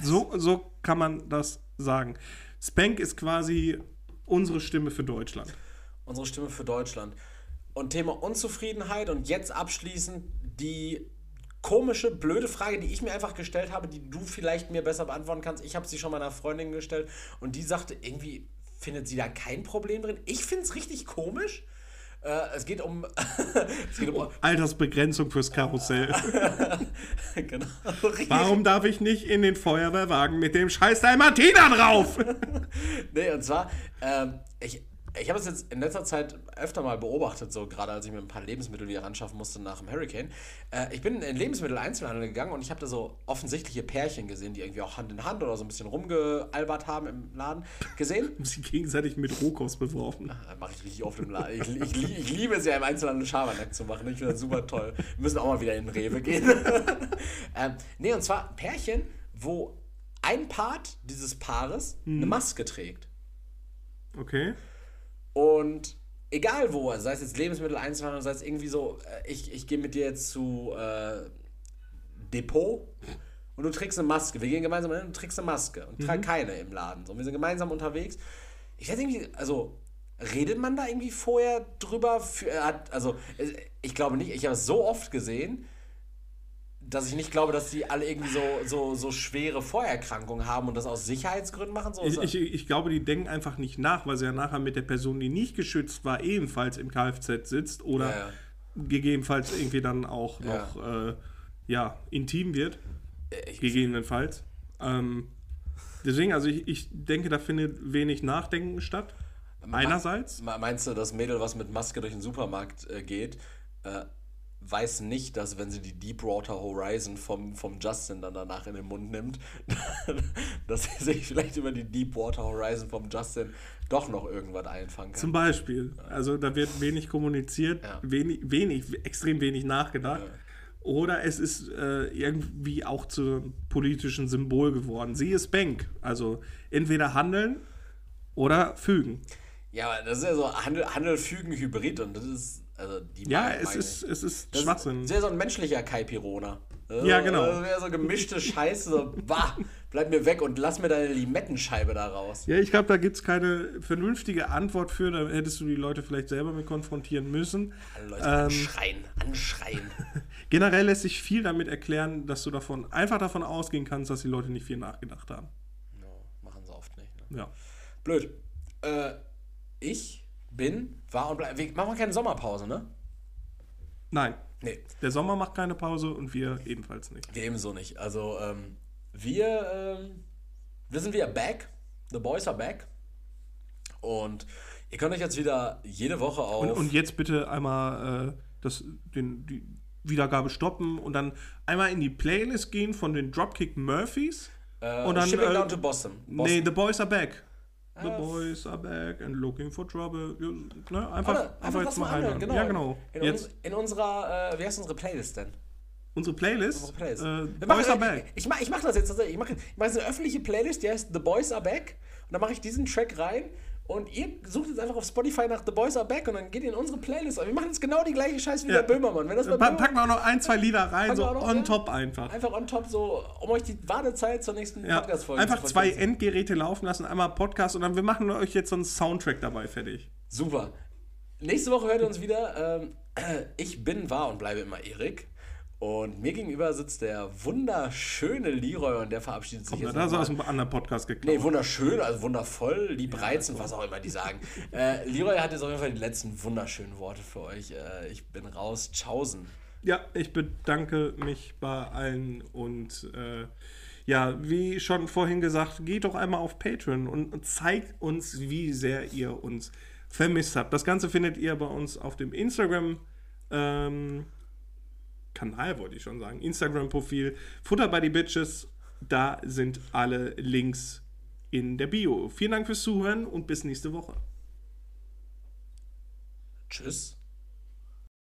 So, so kann man das sagen. Spank ist quasi unsere Stimme für Deutschland. unsere Stimme für Deutschland. Und Thema Unzufriedenheit und jetzt abschließend die komische, blöde Frage, die ich mir einfach gestellt habe, die du vielleicht mir besser beantworten kannst. Ich habe sie schon meiner Freundin gestellt und die sagte, irgendwie findet sie da kein Problem drin. Ich finde es richtig komisch. Äh, es geht um. es geht um Altersbegrenzung fürs Karussell. genau. Warum darf ich nicht in den Feuerwehrwagen mit dem scheiß Dalmatiner drauf? Nee, und zwar, ähm, ich, ich habe es jetzt in letzter Zeit öfter mal beobachtet, so gerade als ich mir ein paar Lebensmittel wieder ran schaffen musste nach dem Hurricane. Äh, ich bin in Lebensmittel-Einzelhandel gegangen und ich habe da so offensichtliche Pärchen gesehen, die irgendwie auch Hand in Hand oder so ein bisschen rumgealbert haben im Laden gesehen. Sie gegenseitig mit Rohkost beworfen. Das mache ich richtig oft im Laden. Ich, ich, lie- ich liebe es ja im Einzelhandel Schabernack zu machen. Ich finde das super toll. Wir müssen auch mal wieder in den Rewe gehen. ähm, nee, und zwar Pärchen, wo ein Part dieses Paares eine Maske trägt. Okay. Und egal wo, sei es jetzt Lebensmittel, Einzelhandel, sei es irgendwie so, äh, ich, ich gehe mit dir jetzt zu äh, Depot und du trägst eine Maske. Wir gehen gemeinsam hin und du trägst eine Maske und trage keine im Laden. So, wir sind gemeinsam unterwegs. Ich weiß irgendwie, also redet man da irgendwie vorher drüber? Für, äh, also äh, ich glaube nicht, ich habe es so oft gesehen, dass ich nicht glaube, dass die alle irgendwie so, so, so schwere Vorerkrankungen haben und das aus Sicherheitsgründen machen. So, Ich, ich, ich glaube, die denken einfach nicht nach, weil sie ja nachher mit der Person, die nicht geschützt war, ebenfalls im Kfz sitzt oder Ja, ja. gegebenenfalls irgendwie dann auch Ja. noch äh, ja, intim wird. ich, Gegebenenfalls. Ähm, deswegen, also ich, ich denke, da findet wenig Nachdenken statt. Einerseits. Me- Meinst du, das Mädel, was mit Maske durch den Supermarkt äh, geht, äh, weiß nicht, dass wenn sie die Deepwater Horizon vom, vom Justin dann danach in den Mund nimmt, dass sie sich vielleicht über die Deepwater Horizon vom Justin doch noch irgendwas einfangen kann? Zum Beispiel. Also da wird wenig kommuniziert, Ja. wenig, wenig, extrem wenig nachgedacht. oder es ist äh, irgendwie auch zum politischen Symbol geworden. Sie ist Bank. Also entweder handeln oder fügen. Ja, das ist ja so Handel, Handel fügen, Hybrid und das ist, also die Ja, meine- es ist, es ist das Schwachsinn. sehr so ein menschlicher Kai Pirona. Ja, genau. Das wäre so gemischte Scheiße, so, bah, bleib mir weg und lass mir deine Limettenscheibe da raus. Ja, ich glaube, da gibt es keine vernünftige Antwort für. Da hättest du die Leute vielleicht selber mit konfrontieren müssen. Alle Leute Ähm. anschreien, anschreien. Generell lässt sich viel damit erklären, dass du davon einfach davon ausgehen kannst, dass die Leute nicht viel nachgedacht haben. no, machen sie oft nicht. Ne? Ja. Blöd. Äh, ich bin, war und bleib. wir- Machen wir keine Sommerpause, ne? Nein, Nee, der Sommer macht keine Pause und wir ebenfalls nicht. wir ebenso nicht. Also, ähm, wir, ähm, wir sind wieder back. The boys are back. Und ihr könnt euch jetzt wieder jede Woche auf. Und, und jetzt bitte einmal äh, das, den, die Wiedergabe stoppen und dann einmal in die Playlist gehen von den Dropkick Murphys. äh, und dann, Shipping äh, down to Boston. Nee, Boston. The Boys are back. The Ah. Boys are back and looking for trouble. Ne? Einfach, Warte, einfach, jetzt mal reinhören. genau. Ja, genau. In, Jetzt uns, in unserer, äh, wie heißt unsere Playlist denn? unsere Playlist. Unsere Playlist. Äh, Wir Boys machen- are back. Ich mache ich mach das jetzt tatsächlich. Ich mache ich mach jetzt eine öffentliche Playlist, die heißt The Boys Are Back. Und dann mache ich diesen Track rein. Und ihr sucht jetzt einfach auf Spotify nach The Boys Are Back und dann geht ihr in unsere Playlist. Und wir machen jetzt genau die gleiche Scheiße wie Ja. der Böhmermann. Wenn das bei Pa Böhmermann- packen wir auch noch ein, zwei Lieder rein, so noch, on ja. top einfach. Einfach on top, so, um euch die Wartezeit zur nächsten Ja. Podcast-Folge Einfach zu zwei. Endgeräte laufen lassen, einmal Podcast und dann wir machen euch jetzt so einen Soundtrack dabei fertig. Super. Nächste Woche hört ihr uns wieder. Ähm, ich bin, war und bleibe immer Erik. Und mir gegenüber sitzt der wunderschöne Leroy und der verabschiedet sich Ja, jetzt. ist nochmal. aus einem anderen Podcast geklaut. Nee, wunderschön, also wundervoll, liebreizend, was auch immer die sagen. äh, Leroy hat jetzt auf jeden Fall die letzten wunderschönen Worte für euch. Äh, ich bin raus. Tschaußen. Ja, ich bedanke mich bei allen und äh, ja, wie schon vorhin gesagt, geht doch einmal auf Patreon und, und zeigt uns, wie sehr ihr uns vermisst habt. Das Ganze findet ihr bei uns auf dem Instagram ähm, Kanal, wollte ich schon sagen, Instagram-Profil Futter by the Bitches. Da sind alle Links in der Bio. Vielen Dank fürs Zuhören und bis nächste Woche. Tschüss.